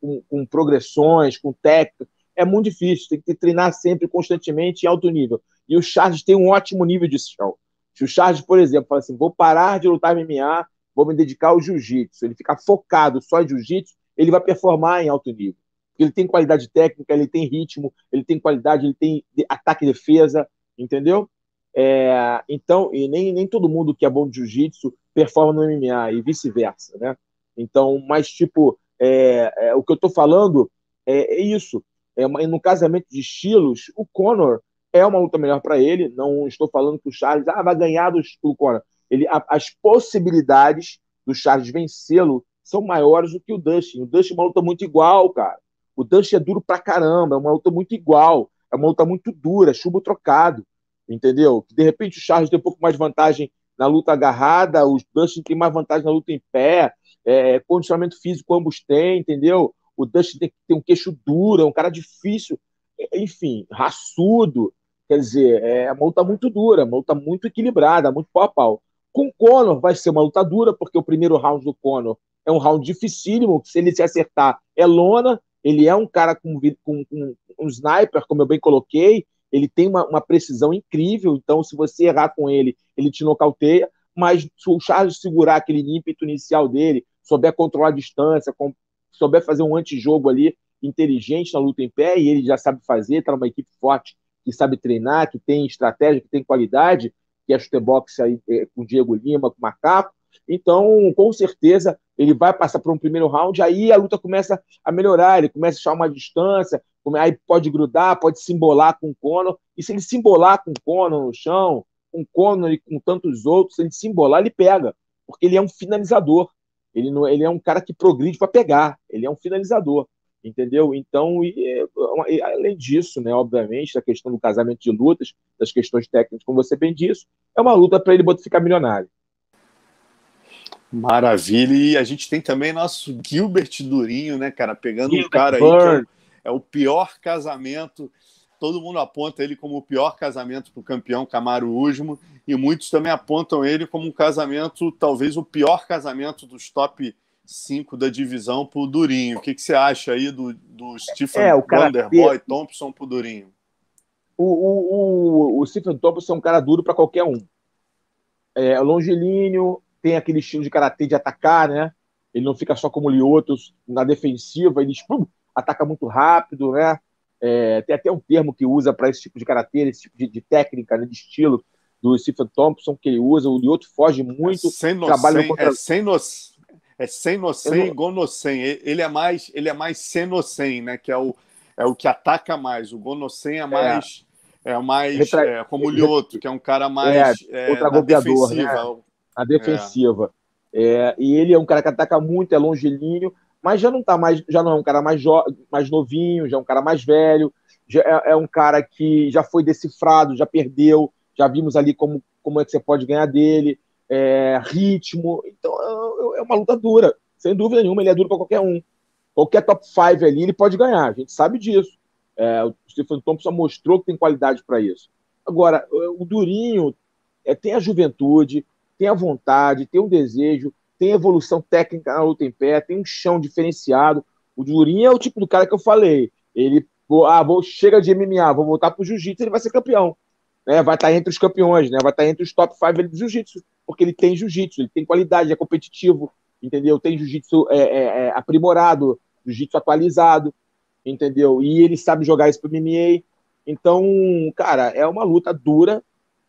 com, com progressões, com técnica, é muito difícil, tem que treinar sempre, constantemente, em alto nível. E o Charles tem um ótimo nível de chão. Se o Charles, por exemplo, fala assim, vou parar de lutar MMA, vou me dedicar ao jiu-jitsu, ele ficar focado só em jiu-jitsu, ele vai performar em alto nível. Ele tem qualidade técnica, ele tem ritmo, ele tem qualidade, ele tem ataque e defesa, entendeu? É, então, e nem, nem todo mundo que é bom de jiu-jitsu performa no MMA e vice-versa, né? Então, mas tipo, é, é, o que eu estou falando é, é isso é, no casamento de estilos, o Conor é uma luta melhor para ele. Não estou falando que o Charles ah, vai ganhar do, do Conor. Ele, a, as possibilidades do Charles vencê-lo são maiores do que o Dustin. O Dustin é uma luta muito igual, cara. O Dustin é duro pra caramba, é uma luta muito igual. É uma luta muito dura, chumbo trocado. Entendeu? De repente o Charles tem um pouco mais de vantagem na luta agarrada, o Dustin tem mais vantagem na luta em pé, é, condicionamento físico ambos têm, entendeu? O Dustin tem que ter um queixo duro, é um cara difícil, enfim, raçudo. Quer dizer, é uma luta muito dura, uma luta muito equilibrada, muito pau a pau. Com o Conor vai ser uma luta dura, porque o primeiro round do Conor é um round dificílimo, se ele se acertar é lona, ele é um cara com, com, com um sniper, como eu bem coloquei, ele tem uma, uma, precisão incrível, então se você errar com ele, ele te nocauteia, mas se o Charles segurar aquele ímpeto inicial dele, souber controlar a distância, com, souber fazer um antijogo ali inteligente na luta em pé, e ele já sabe fazer, está numa equipe forte que sabe treinar, que tem estratégia, que tem qualidade, que é chutebox aí é, com o Diego Lima, com o Macaco. Então, com certeza, ele vai passar por um primeiro round, aí a luta começa a melhorar, ele começa a achar uma distância, aí pode grudar, pode se embolar com o Conor, e se ele se embolar com o Conor no chão, com o Conor e com tantos outros, ele se embolar, ele pega, porque ele é um finalizador. Ele, não, ele é um cara que progride para pegar, ele é um finalizador, entendeu? Então, e, e, além disso, né, obviamente, da questão do casamento de lutas, das questões técnicas, como você bem disse, é uma luta para ele ficar milionário. Maravilha. E a gente tem também nosso Gilbert Durinho, né, cara? Pegando Gilbert um cara aí que é, é, o pior casamento. Todo mundo aponta ele como o pior casamento para o campeão Camaro Usmo. E muitos também apontam ele como um casamento, talvez o pior casamento dos top 5 da divisão para o Durinho. O que, que você acha aí do, do Stephen é, Wonderboy Thompson para o Durinho? O, o, o, Stephen Thompson é um cara duro para qualquer um. É longilíneo, tem aquele estilo de karatê de atacar, né? Ele não fica só como o Liotos na defensiva, ele pum, ataca muito rápido, né? É, tem até um termo que usa para esse tipo de karatê, esse tipo de, de técnica, né, de estilo do Stephen Thompson que ele usa. O Lioto foge muito, é sem no, trabalha contra... é sem no, é sem no sem, igual no sem. Ele é mais, ele é mais sem né? Que é o é o que ataca mais. O Gonosen é mais é, é mais Retra... é, como o Lioto, que é um cara mais é, é na defensiva. Né? a defensiva. É. É, e ele é um cara que ataca muito, é longilíneo, mas já não tá mais, já não é um cara mais, mais novinho, já é um cara mais velho, já é, é, um cara que já foi decifrado, já perdeu, já vimos ali como, como é que você pode ganhar dele, é, ritmo. Então é, é uma luta dura, sem dúvida nenhuma, ele é duro para qualquer um. Qualquer top 5 ali ele pode ganhar, a gente sabe disso. É, o Stephen Thompson mostrou que tem qualidade para isso. Agora, o Durinho é, tem a juventude, tem a vontade, tem um desejo, tem evolução técnica na luta em pé, tem um chão diferenciado. O Durinho é o tipo do cara que eu falei. Ele, ah, vou, chega de MMA, vou voltar pro jiu-jitsu, ele vai ser campeão. Né? Vai estar entre os campeões, né? vai estar entre os top 5 do jiu-jitsu, porque ele tem jiu-jitsu, ele tem qualidade, é competitivo, entendeu? Tem jiu-jitsu é, é, é, aprimorado, jiu-jitsu atualizado, entendeu? E ele sabe jogar isso pro MMA. Então, cara, é uma luta dura,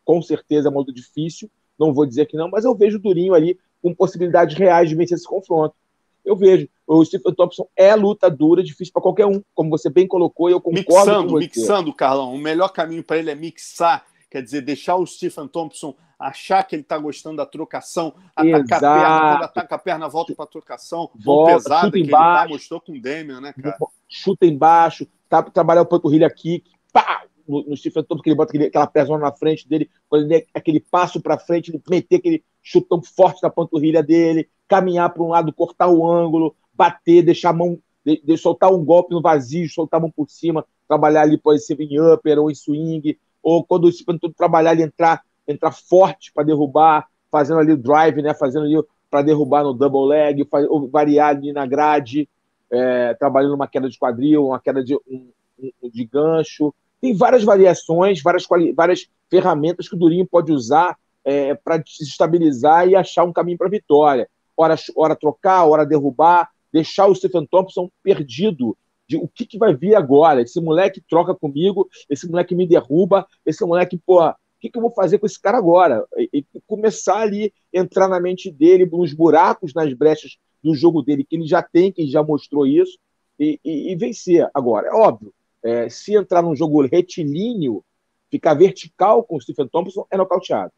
com certeza é uma luta difícil, não vou dizer que não, mas eu vejo o Durinho ali com possibilidades reais de vencer esse confronto. Eu vejo. O Stephen Thompson é luta dura, difícil para qualquer um, como você bem colocou, e eu concordo mixando, com você. Mixando, Carlão. O melhor caminho para ele é mixar, quer dizer, deixar o Stephen Thompson achar que ele está gostando da trocação, atacar Exato. a perna, quando ataca a perna, volta para a trocação, volta, pesada que embaixo, ele tá, mostrou com o Damian, né, cara? Chuta embaixo, tá, trabalhar o panturrilha kick, pá, no, no Stephen Thompson, que ele bota aquele, aquela pesona na frente dele, quando ele aquele passo para frente, ele meter aquele chutão forte na panturrilha dele, caminhar para um lado, cortar o ângulo, bater, deixar a mão, de, de, soltar um golpe no vazio, soltar a mão por cima, trabalhar ali, pode ser em upper ou em swing, ou quando o Thompson trabalhar, ele entrar, entrar forte para derrubar, fazendo ali o drive, né, fazendo ali para derrubar no double leg, faz, ou variar ali na grade, é, trabalhando uma queda de quadril, uma queda de, um, um, de gancho, tem várias variações, várias, várias ferramentas que o Durinho pode usar é, para desestabilizar e achar um caminho para a vitória. Hora, hora trocar, hora derrubar, deixar o Stephen Thompson perdido de o que, que vai vir agora. Esse moleque troca comigo, esse moleque me derruba, esse moleque, pô, o que, que eu vou fazer com esse cara agora? E, e começar ali, entrar na mente dele, nos buracos, nas brechas do jogo dele, que ele já tem, que ele já mostrou isso, e, e, e vencer. Agora, é óbvio, é, se entrar num jogo retilíneo, ficar vertical com o Stephen Thompson, é nocauteado.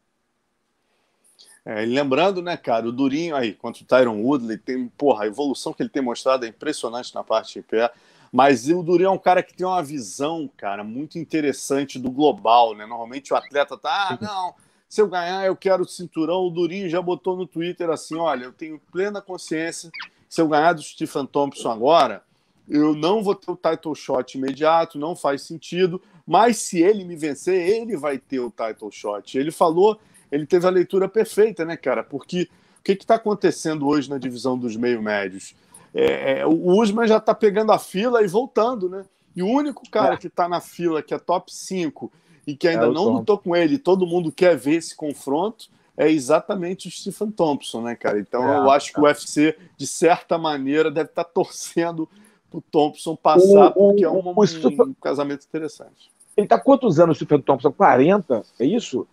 É, lembrando, né, cara, o Durinho aí, contra o Tyron Woodley, tem, porra, a evolução que ele tem mostrado é impressionante na parte de pé. Mas o Durinho é um cara que tem uma visão, cara, muito interessante do global, né? Normalmente o atleta tá, ah, não, se eu ganhar, eu quero o cinturão. O Durinho já botou no Twitter assim: olha, eu tenho plena consciência, se eu ganhar do Stephen Thompson agora, eu não vou ter o title shot imediato, não faz sentido, mas se ele me vencer, ele vai ter o title shot. Ele falou, ele teve a leitura perfeita, né, cara? Porque o que está acontecendo hoje na divisão dos meio-médios? É, é, o Usman já está pegando a fila e voltando, né? E o único cara é. que está na fila, que é top 5 e que ainda é não lutou com ele, todo mundo quer ver esse confronto, é exatamente o Stephen Thompson, né, cara? Então é, eu acho que o UFC, de certa maneira, deve estar tá torcendo o Thompson passar, o, porque é um, um, um, casamento interessante. Ele está quantos anos, o Stephen Thompson? 40? É isso?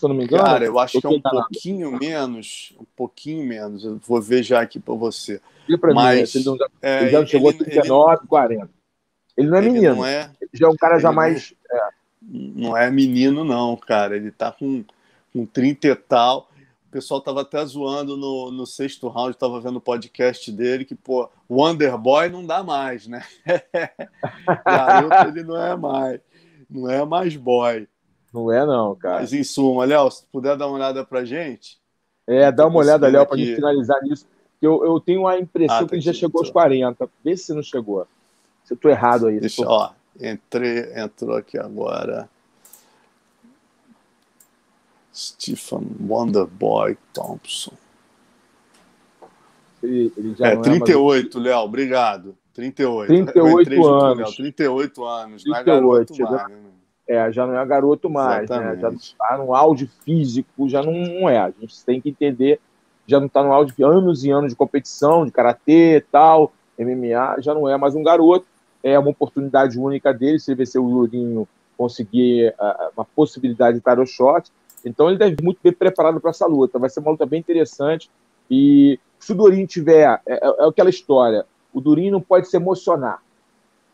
Se eu não me engano? Cara, eu acho que é um pouquinho menos. Um pouquinho menos. Eu vou ver já aqui para você. E para Mas, mim, ele, não, é, ele já chegou ele, a 39, ele, 40. Ele não é ele menino. Não é, ele já é um cara já mais. Não é, não é menino, não, cara. Ele tá com. com 30 e tal. O pessoal tava até zoando no, no sexto round, tava vendo o podcast dele, que, pô, Wonder Boy não dá mais, né? Garoto ele não é mais. Não é mais boy. Não é, não, cara. Mas em suma, Léo, se puder dar uma olhada pra gente. É, dá uma olhada, Léo, para gente finalizar nisso. Eu, eu tenho a impressão ah, tá que ele já chegou aos 40. Vê se não chegou. Se eu tô errado aí. Deixa, tô... ó, entrei, entrou aqui agora. Stephen Wonderboy Thompson. Ele, ele é, 38, é, Léo, obrigado. 38. 38 anos. 38 anos, 38, não é garoto já, mais. Né? É, já não é garoto mais, né? Já está no auge físico, já não, não, é. A gente tem que entender, já não está no auge de anos e anos de competição, de karatê e tal, MMA, já não é mais um garoto. É uma oportunidade única dele, se ele vencer o Lourinho, conseguir uh, uma possibilidade de tarot shot. Então ele deve muito bem preparado para essa luta. Vai ser uma luta bem interessante. E se o Durinho tiver. É, é, é aquela história. O Durinho não pode se emocionar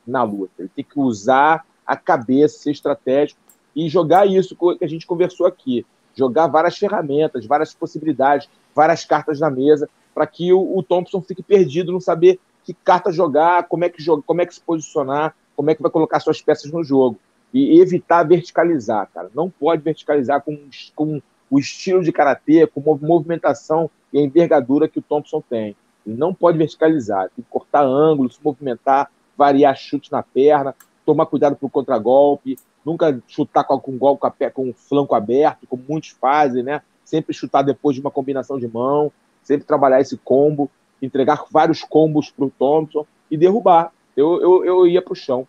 na luta. Ele tem que usar a cabeça, ser estratégico e jogar isso que a gente conversou aqui. Jogar várias ferramentas, várias possibilidades, várias cartas na mesa, para que o, Thompson fique perdido, não saber que carta jogar, como é que, joga, como é que se posicionar, como é que vai colocar suas peças no jogo e evitar verticalizar, cara. Não pode verticalizar com, com o estilo de karatê, com movimentação e a envergadura que o Thompson tem. Ele não pode verticalizar, tem que cortar ângulo, se movimentar, variar chute na perna, tomar cuidado para o contragolpe, nunca chutar com, com golpe com, a, com o flanco aberto, como muitos fazem, né? Sempre chutar depois de uma combinação de mão, sempre trabalhar esse combo, entregar vários combos para o Thompson e derrubar. Eu, eu, eu ia para o chão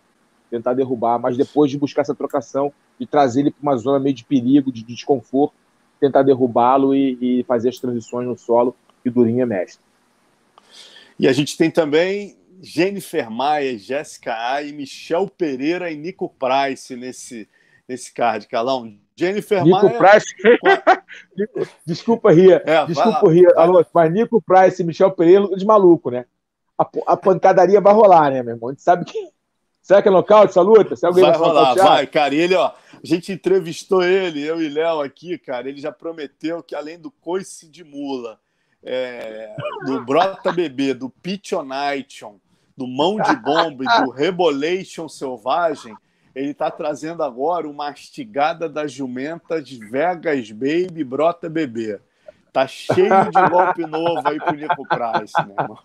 tentar derrubar, mas depois de buscar essa trocação, de trazer ele para uma zona meio de perigo, de desconforto, tentar derrubá-lo e, e, fazer as transições no solo, que Durinho é mestre. E a gente tem também Jennifer Maia, Jéssica A e Michel Pereira e Nico Price nesse, nesse card, Calão. Jennifer Nico Maia. Price. Desculpa, Ria. É, Desculpa, Ria. Alô, mas Nico Price e Michel Pereira de maluco, né? A, a pancadaria vai rolar, né, meu irmão? A gente sabe que Será que é nocaute essa luta? Se alguém vai rolar, vai, cara. E ele, ó, a gente entrevistou ele, eu e Léo aqui, cara. Ele já prometeu que além do coice de mula, é, do Brota Bebê, do Pichonation, do Mão de Bomba e do Rebolation Selvagem, ele tá trazendo agora o Mastigada das Jumentas Vegas Baby Brota Bebê. Tá cheio de golpe novo aí pro Nico Price, né, irmão?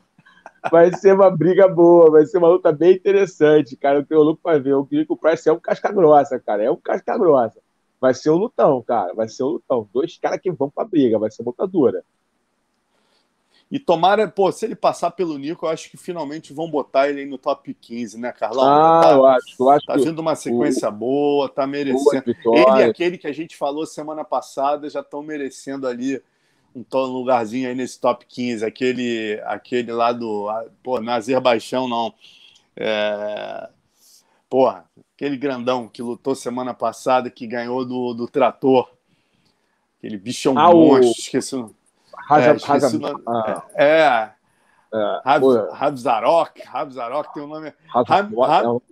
Vai ser uma briga boa, vai ser uma luta bem interessante, cara. Eu tenho louco para ver. O Kiko Price é um casca grossa, cara. É um casca grossa. Vai ser um lutão, cara. Vai ser um lutão. Dois caras que vão pra briga. Vai ser uma dura. E tomara, pô, se ele passar pelo Nico, eu acho que finalmente vão botar ele aí no top 15, né, Carlão? Ah, tá, eu acho. Eu acho tá vindo uma sequência o... boa, tá merecendo. Ele e aquele que a gente falou semana passada já estão merecendo ali um lugarzinho aí nesse top 15, aquele, aquele lá do. Pô, no Azerbaijão, não. É, porra, aquele grandão que lutou semana passada, que ganhou do, do Trator. Aquele bichão ah, monstro, o... esqueci, Raja, é, Raja, o Ah. É. é. Rabzarok, Rabzarok tem o um nome.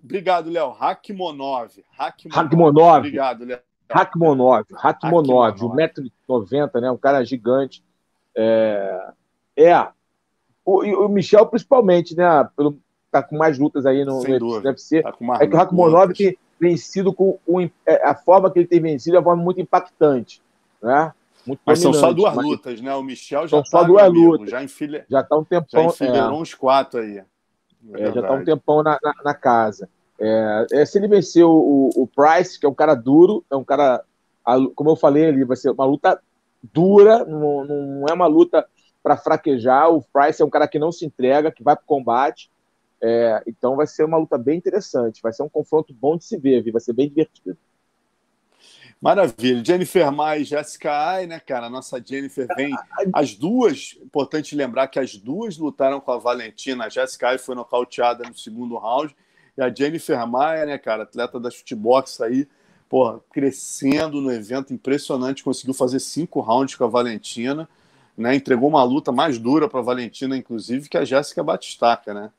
Obrigado, Léo. Hakmonov. Hakmonov. Obrigado, Léo. Hakmonov, Hakmonov, 1,90m, né? Um cara gigante. É, é. O, o Michel, principalmente, né? Pelo, tá com mais lutas aí no, no UFC. Tá é que o Hakmonov tem vencido com, é, a forma que ele tem vencido é uma forma muito impactante, né? Muito mas são só duas mas... lutas, né? O Michel já são só tá duas lutas. Já, enfilha... já tá um tempão. Já enfileirou é. uns quatro aí. É, já tá um tempão na, na, na casa. É, é, se ele vencer o, o, Price, que é um cara duro, é um cara, como eu falei ali, vai ser uma luta dura, não, não é uma luta para fraquejar. O Price é um cara que não se entrega, que vai para o combate. É, então vai ser uma luta bem interessante, vai ser um confronto bom de se ver, vai ser bem divertido. Maravilha. Jennifer Mai e Jessica Ai, né, cara? A nossa Jennifer vem. As duas, importante lembrar que as duas lutaram com a Valentina. A Jessica Ai foi nocauteada no segundo round e a Jennifer Maia, né, cara, atleta da shootbox aí, porra, crescendo no evento, impressionante, conseguiu fazer cinco rounds com a Valentina, né, entregou uma luta mais dura para a Valentina, inclusive, que a Jéssica Batistaca, né?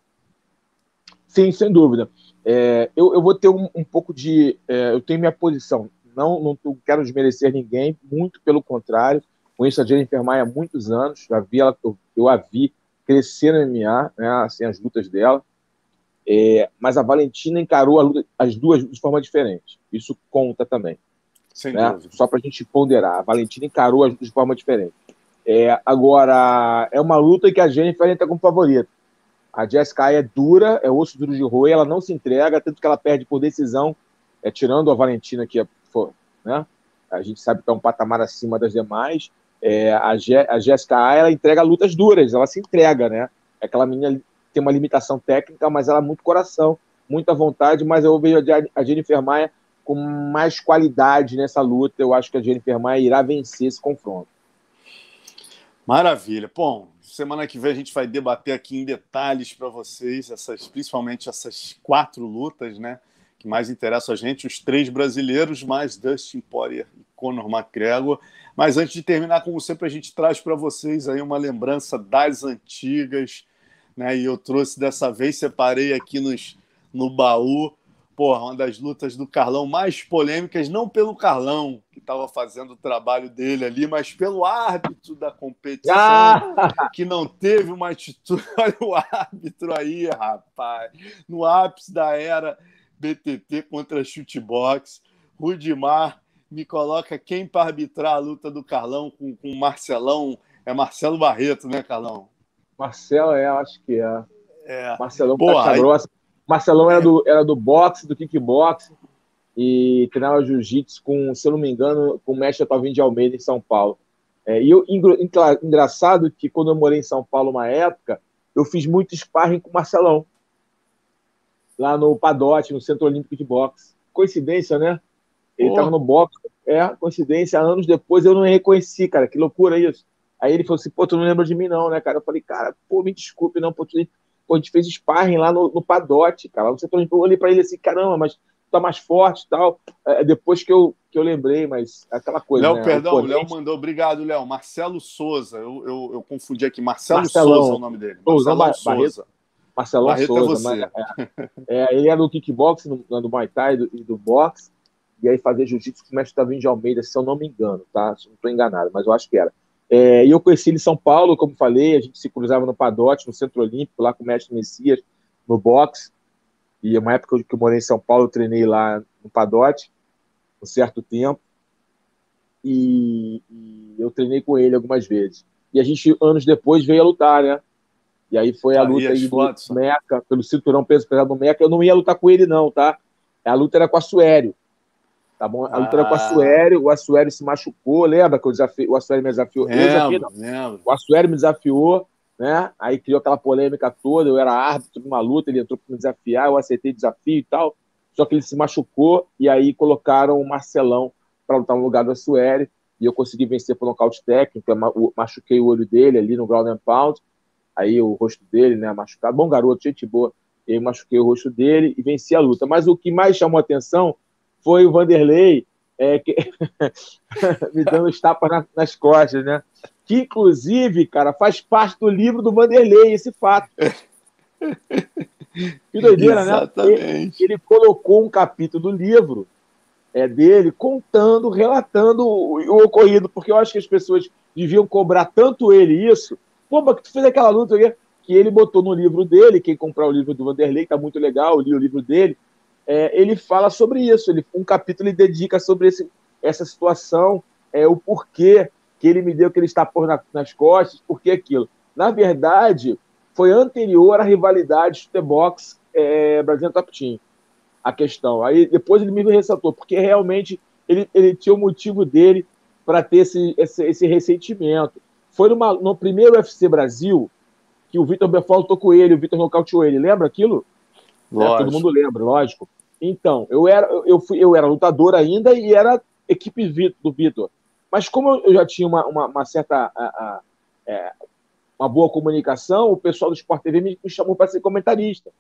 Sim, sem dúvida. É, eu, eu, vou ter um, um pouco de. É, eu tenho minha posição. Não, não quero desmerecer ninguém, muito pelo contrário. Conheço a Jennifer Maia há muitos anos, já vi ela, eu, eu a vi crescer no MMA, né, assim, as lutas dela. É, mas a Valentina encarou luta, as duas de forma diferente. Isso conta também. Sem né? Só para a gente ponderar. A Valentina encarou as duas de forma diferente. É, agora, é uma luta que a Jennifer entra como favorita. A Jessica é dura, é osso duro de roer, ela não se entrega, tanto que ela perde por decisão, é, tirando a Valentina, que é, né? a gente sabe que é um patamar acima das demais. É, a, a Jessica ela entrega lutas duras, ela se entrega, né? É aquela menina tem uma limitação técnica, mas ela é muito coração, muita vontade, mas eu vejo a Jennifer Maia com mais qualidade nessa luta. Eu acho que a Jennifer Maia irá vencer esse confronto. Maravilha. Bom, semana que vem a gente vai debater aqui em detalhes para vocês, essas, principalmente essas quatro lutas, né? Que mais interessam a gente, os três brasileiros, mais Dustin Poirier e Conor McGregor. Mas antes de terminar, como sempre, a gente traz para vocês aí uma lembrança das antigas, né? E eu trouxe dessa vez, separei aqui nos, no baú, porra, uma das lutas do Carlão mais polêmicas, não pelo Carlão, que estava fazendo o trabalho dele ali, mas pelo árbitro da competição, ah! que não teve uma atitude. Olha o árbitro aí, rapaz, no ápice da era BTT contra chutebox. Rudimar me coloca quem para arbitrar a luta do Carlão com, Marcelão. É Marcelo Barreto, né, Carlão? Marcelo, é, acho que é. é. Marcelão Porra, grossa. Marcelão era, do, era do boxe, do kickbox, e treinava jiu-jitsu com, se eu não me engano, com o mestre Otavinho de Almeida em São Paulo. É, e eu, engraçado que quando eu morei em São Paulo uma época, eu fiz muito sparring com o Marcelão, lá no Padote, no Centro Olímpico de Boxe. Coincidência, né? Ele estava no boxe, é, coincidência, anos depois eu não reconheci, cara, que loucura isso. Aí ele falou assim, pô, tu não lembra de mim não, né, cara? Eu falei, cara, pô, me desculpe, não, pô, tu... pô a gente fez sparring lá no, no Padote, cara. Você eu olhei pra ele assim, caramba, mas tá mais forte e tal. É, depois que eu, que eu lembrei, mas aquela coisa. Léo, né? perdão, o Léo mandou, obrigado, Léo. Marcelo Souza, eu, eu, eu, confundi aqui. Marcelo Marcelão. Souza é o nome dele. Marcelo Souza. Marcelão Barreto é Souza. É, mas, é, ele era do kickbox, do Muay Thai e do, do boxe, e aí fazia jiu-jitsu com o mestre Tavinho de Almeida, se eu não me engano, tá? Se não estou enganado, mas eu acho que era. É, e eu conheci ele em São Paulo, como falei, a gente se cruzava no Padote, no Centro Olímpico, lá com o mestre Messias, no boxe. E uma época que eu morei em São Paulo, eu treinei lá no Padote, um certo tempo. E, e, eu treinei com ele algumas vezes. E a gente, anos depois, veio a lutar, né? E aí foi a luta aí do Meca, pelo cinturão peso pesado do Meca. Eu não ia lutar com ele, não, tá? A luta era com a Suério. Tá bom? A luta ah. era com o Assuério, o Assuério se machucou, lembra que o, desafio, o Assuério me desafiou? Lembro, eu desafiei, O Assuério me desafiou, né? Aí criou aquela polêmica toda, eu era árbitro de uma luta, ele entrou para me desafiar, eu aceitei o desafio e tal, só que ele se machucou e aí colocaram o Marcelão para lutar no lugar do Assuério e eu consegui vencer por nocaute técnico, eu machuquei o olho dele ali no ground and pound, aí o rosto dele, né, machucado, bom garoto, gente boa, eu machuquei o rosto dele e venci a luta. Mas o que mais chamou a atenção foi o Vanderlei é, que... me dando os tapas na, nas costas, né? Que, inclusive, cara, faz parte do livro do Vanderlei, esse fato. Que doideira, né? Exatamente. né? Ele, ele, colocou um capítulo do livro é, dele contando, relatando o, o, ocorrido, porque eu acho que as pessoas deviam cobrar tanto ele isso. Pô, mas que tu fez aquela luta que ele botou no livro dele, quem comprar o livro do Vanderlei, tá muito legal, li o livro dele, é, ele fala sobre isso. Ele, um capítulo ele dedica sobre esse, essa situação, é, o porquê que ele me deu aquele estapor na, nas costas, por que aquilo. Na verdade, foi anterior à rivalidade de box é, Brasil Top Team, a questão. Aí depois ele me ressaltou, porque realmente ele, ele tinha o motivo dele para ter esse, esse, esse, ressentimento. Foi numa, no primeiro UFC Brasil que o Vitor Belfort lutou com ele, o Vitor nocauteou ele. Lembra aquilo? É, todo mundo lembra, lógico. Então, eu era, eu, fui, eu era lutador ainda e era equipe do Vitor. Mas como eu já tinha uma, uma, uma certa. A, a, é, uma boa comunicação, o pessoal do Sport TV me, me chamou para ser comentarista.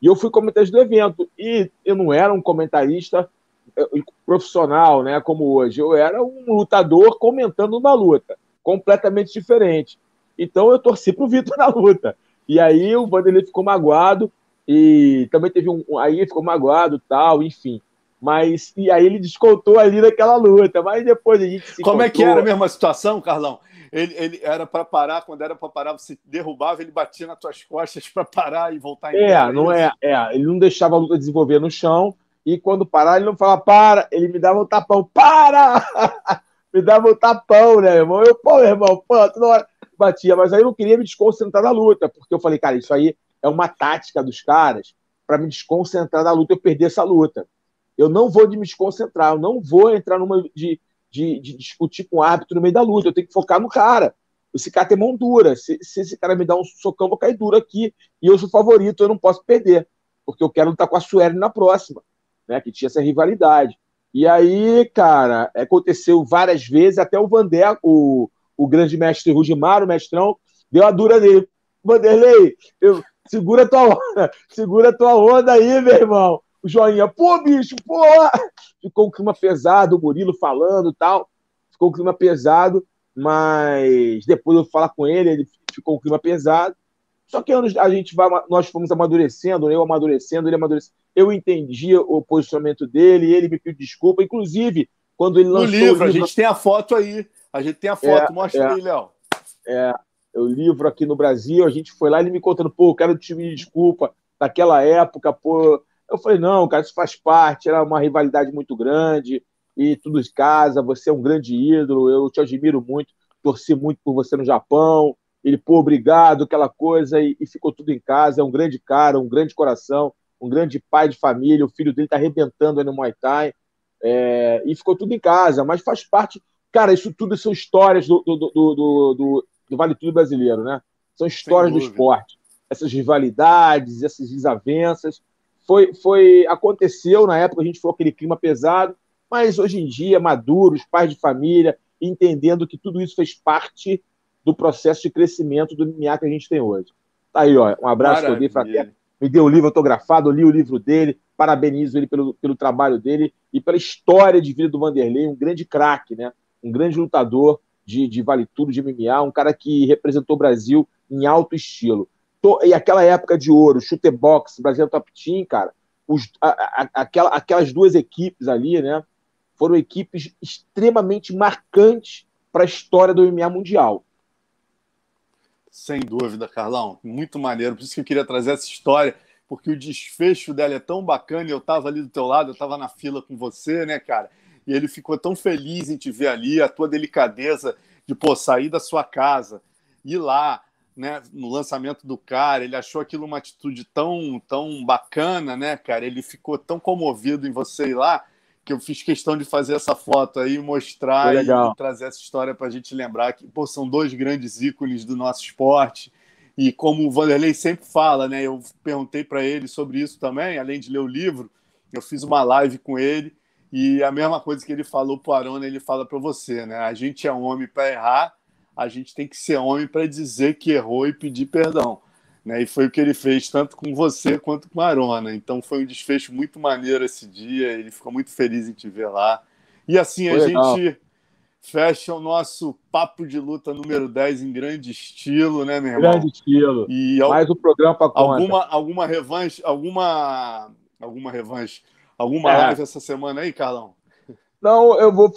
E eu fui comentarista do evento. E eu não era um comentarista é, profissional, né, como hoje. Eu era um lutador comentando uma luta, completamente diferente. Então eu torci para o Vitor na luta. E aí o Vanderlei ficou magoado e também teve um. Aí ficou magoado tal, enfim. Mas, e aí ele descontou ali naquela luta, mas depois a gente se Como é que era a mesma situação, Carlão? Ele, ele era para parar, quando era para parar, você derrubava, ele batia nas tuas costas para parar e voltar em É, não é, é, ele não deixava a luta desenvolver no chão, e quando parar, ele não falava para, ele me dava um tapão, para! me dava um tapão, né, irmão? Eu, pô, irmão, pô, toda hora batia, mas aí eu não queria me desconcentrar da luta, porque eu falei, cara, isso aí é uma tática dos caras para me desconcentrar da luta eu perder essa luta. Eu não vou de me desconcentrar, eu não vou entrar numa de, de, de, discutir com o árbitro no meio da luta, eu tenho que focar no cara. Esse cara tem mão dura. Se, se esse cara me dá um socão, eu vou cair duro aqui. E eu sou favorito, eu não posso perder. Porque eu quero lutar com a Sueli na próxima, né? Que tinha essa rivalidade. E aí, cara, aconteceu várias vezes, até o Vander, o, o grande mestre Rudimar, o mestrão, deu a dura nele. Vanderlei, eu, segura tua onda, segura tua onda aí, meu irmão o joinha, pô, bicho, pô! Ficou um clima pesado, o Murilo falando tal. Ficou um clima pesado, mas depois eu falar com ele, ele ficou um clima pesado. Só que a gente vai, nós fomos amadurecendo, eu amadurecendo, ele amadurecendo. Eu entendi o posicionamento dele, ele me pediu desculpa. Inclusive, quando ele lançou. No livro, livro, a gente tem a foto aí. A gente tem a foto, é, mostra é, aí, Léo. É, o livro aqui no Brasil, a gente foi lá, ele me contando, pô, quero te pedir desculpa daquela época, pô, eu falei, não, cara, isso faz parte, era uma rivalidade muito grande, e tudo de casa, você é um grande ídolo, eu te admiro muito, torci muito por você no Japão. Ele, pô, obrigado, aquela coisa, e, e ficou tudo em casa. É um grande cara, um grande coração, um grande pai de família. O filho dele tá arrebentando aí no Muay Thai. É, e ficou tudo em casa, mas faz parte. Cara, isso tudo são histórias do, do, do, do, do Vale Tudo brasileiro, né? São histórias do esporte. Essas rivalidades, essas desavenças foi, foi aconteceu na época a gente foi aquele clima pesado, mas hoje em dia maduros, pais de família, entendendo que tudo isso fez parte do processo de crescimento do MMA que a gente tem hoje. Tá aí, ó, um abraço que eu dei fraterno. Me deu o livro autografado, li o livro dele, parabenizo ele pelo, pelo trabalho dele e pela história de vida do Vanderlei, um grande craque, né? Um grande lutador de, de vale tudo de MMA, um cara que representou o Brasil em alto estilo e aquela época de ouro, chute box, Brasil Top Team, cara, os, a, a, aquela, aquelas duas equipes ali, né, foram equipes extremamente marcantes para a história do MMA mundial. Sem dúvida, Carlão, muito maneiro. Por isso que eu queria trazer essa história, porque o desfecho dela é tão bacana. Eu estava ali do teu lado, eu estava na fila com você, né, cara? E ele ficou tão feliz em te ver ali, a tua delicadeza de pô, sair da sua casa, ir lá, né, no lançamento do cara, ele achou aquilo uma atitude tão, tão bacana, né, cara? Ele ficou tão comovido em você ir lá que eu fiz questão de fazer essa foto aí, mostrar e trazer essa história para a gente lembrar que pô, são dois grandes ícones do nosso esporte. E como o Vanderlei sempre fala, né? Eu perguntei para ele sobre isso também, além de ler o livro, eu fiz uma live com ele e a mesma coisa que ele falou para o Arona, ele fala para você, né? A gente é homem para errar, a gente tem que ser homem para dizer que errou e pedir perdão. Né? E foi o que ele fez tanto com você quanto com a Arona. Então foi um desfecho muito maneiro esse dia. Ele ficou muito feliz em te ver lá. E assim foi a legal. gente fecha o nosso papo de luta número 10 em grande estilo, né, meu irmão? Grande estilo. E Mais um programa para alguma alguma revanche, alguma alguma revanche, alguma é. live essa semana aí, Carlão? Não, eu vou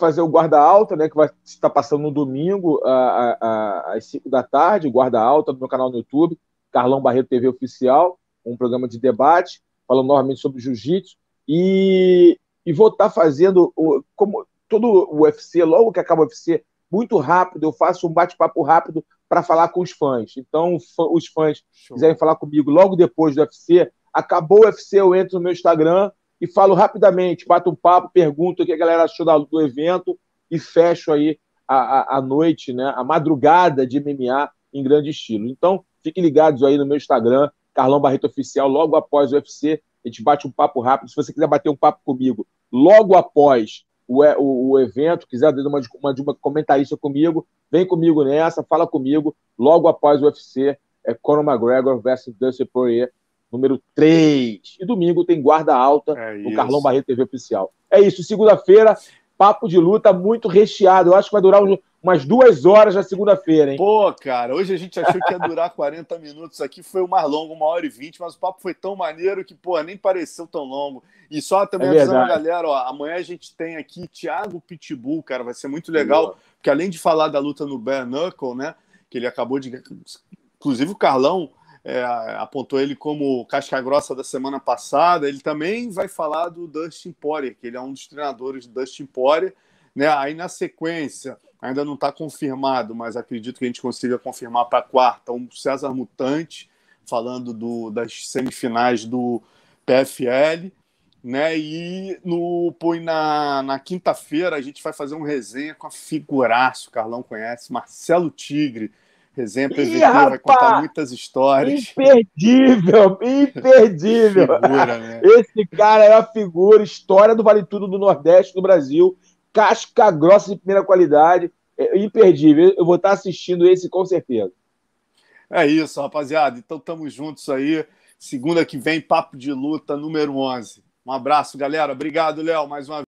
fazer o guarda alta, né? Que vai estar passando no domingo às 5 da tarde, o guarda alta no meu canal no YouTube, Carlão Barreto TV Oficial, um programa de debate, falando novamente sobre jiu-jitsu. E, e vou estar fazendo, como todo o UFC, logo que acaba o UFC, muito rápido, eu faço um bate-papo rápido para falar com os fãs. Então, os fãs quiserem falar comigo logo depois do UFC, acabou o UFC, eu entro no meu Instagram e falo rapidamente, bato um papo, pergunto o que a galera achou do evento e fecho aí a, a, a noite, né, a madrugada de MMA em grande estilo. Então, fiquem ligados aí no meu Instagram, Carlão Barreto Oficial, logo após o UFC, a gente bate um papo rápido. Se você quiser bater um papo comigo logo após o, o, o evento, quiser dar uma, uma, uma comentarista comigo, vem comigo nessa, fala comigo, logo após o UFC, é Conor McGregor versus Dustin Poirier, número 3. E domingo tem guarda alta é no Carlão Barreto TV Oficial. É isso, segunda-feira, papo de luta muito recheado. Eu acho que vai durar uns, umas duas horas na segunda-feira, hein? Pô, cara, hoje a gente achou que ia durar 40 minutos aqui, foi o mais longo, uma hora e vinte, mas o papo foi tão maneiro que, pô, nem pareceu tão longo. E só também é avisando a galera, ó, amanhã a gente tem aqui Thiago Pitbull, cara, vai ser muito legal, Boa. porque além de falar da luta no Bare Knuckle, né, que ele acabou de... Inclusive o Carlão é, apontou ele como casca grossa da semana passada, ele também vai falar do Dustin Poirier, que ele é um dos treinadores do Dustin Poirier, né, aí na sequência ainda não está confirmado, mas acredito que a gente consiga confirmar para quarta. Um César Mutante, falando do, das semifinais do PFL. Né? E no põe na, na quinta-feira a gente vai fazer um resenha com a figuraço, o Carlão conhece, Marcelo Tigre. Resenha PVT, vai contar muitas histórias. Imperdível, imperdível. Figura, né? Esse cara é a figura, história do Vale Tudo do Nordeste do Brasil casca grossa de primeira qualidade, é imperdível. Eu vou estar assistindo esse com certeza. É isso, rapaziada. Então estamos juntos aí. Segunda que vem, Papo de Luta número 11. Um abraço, galera. Obrigado, Léo, mais uma vez.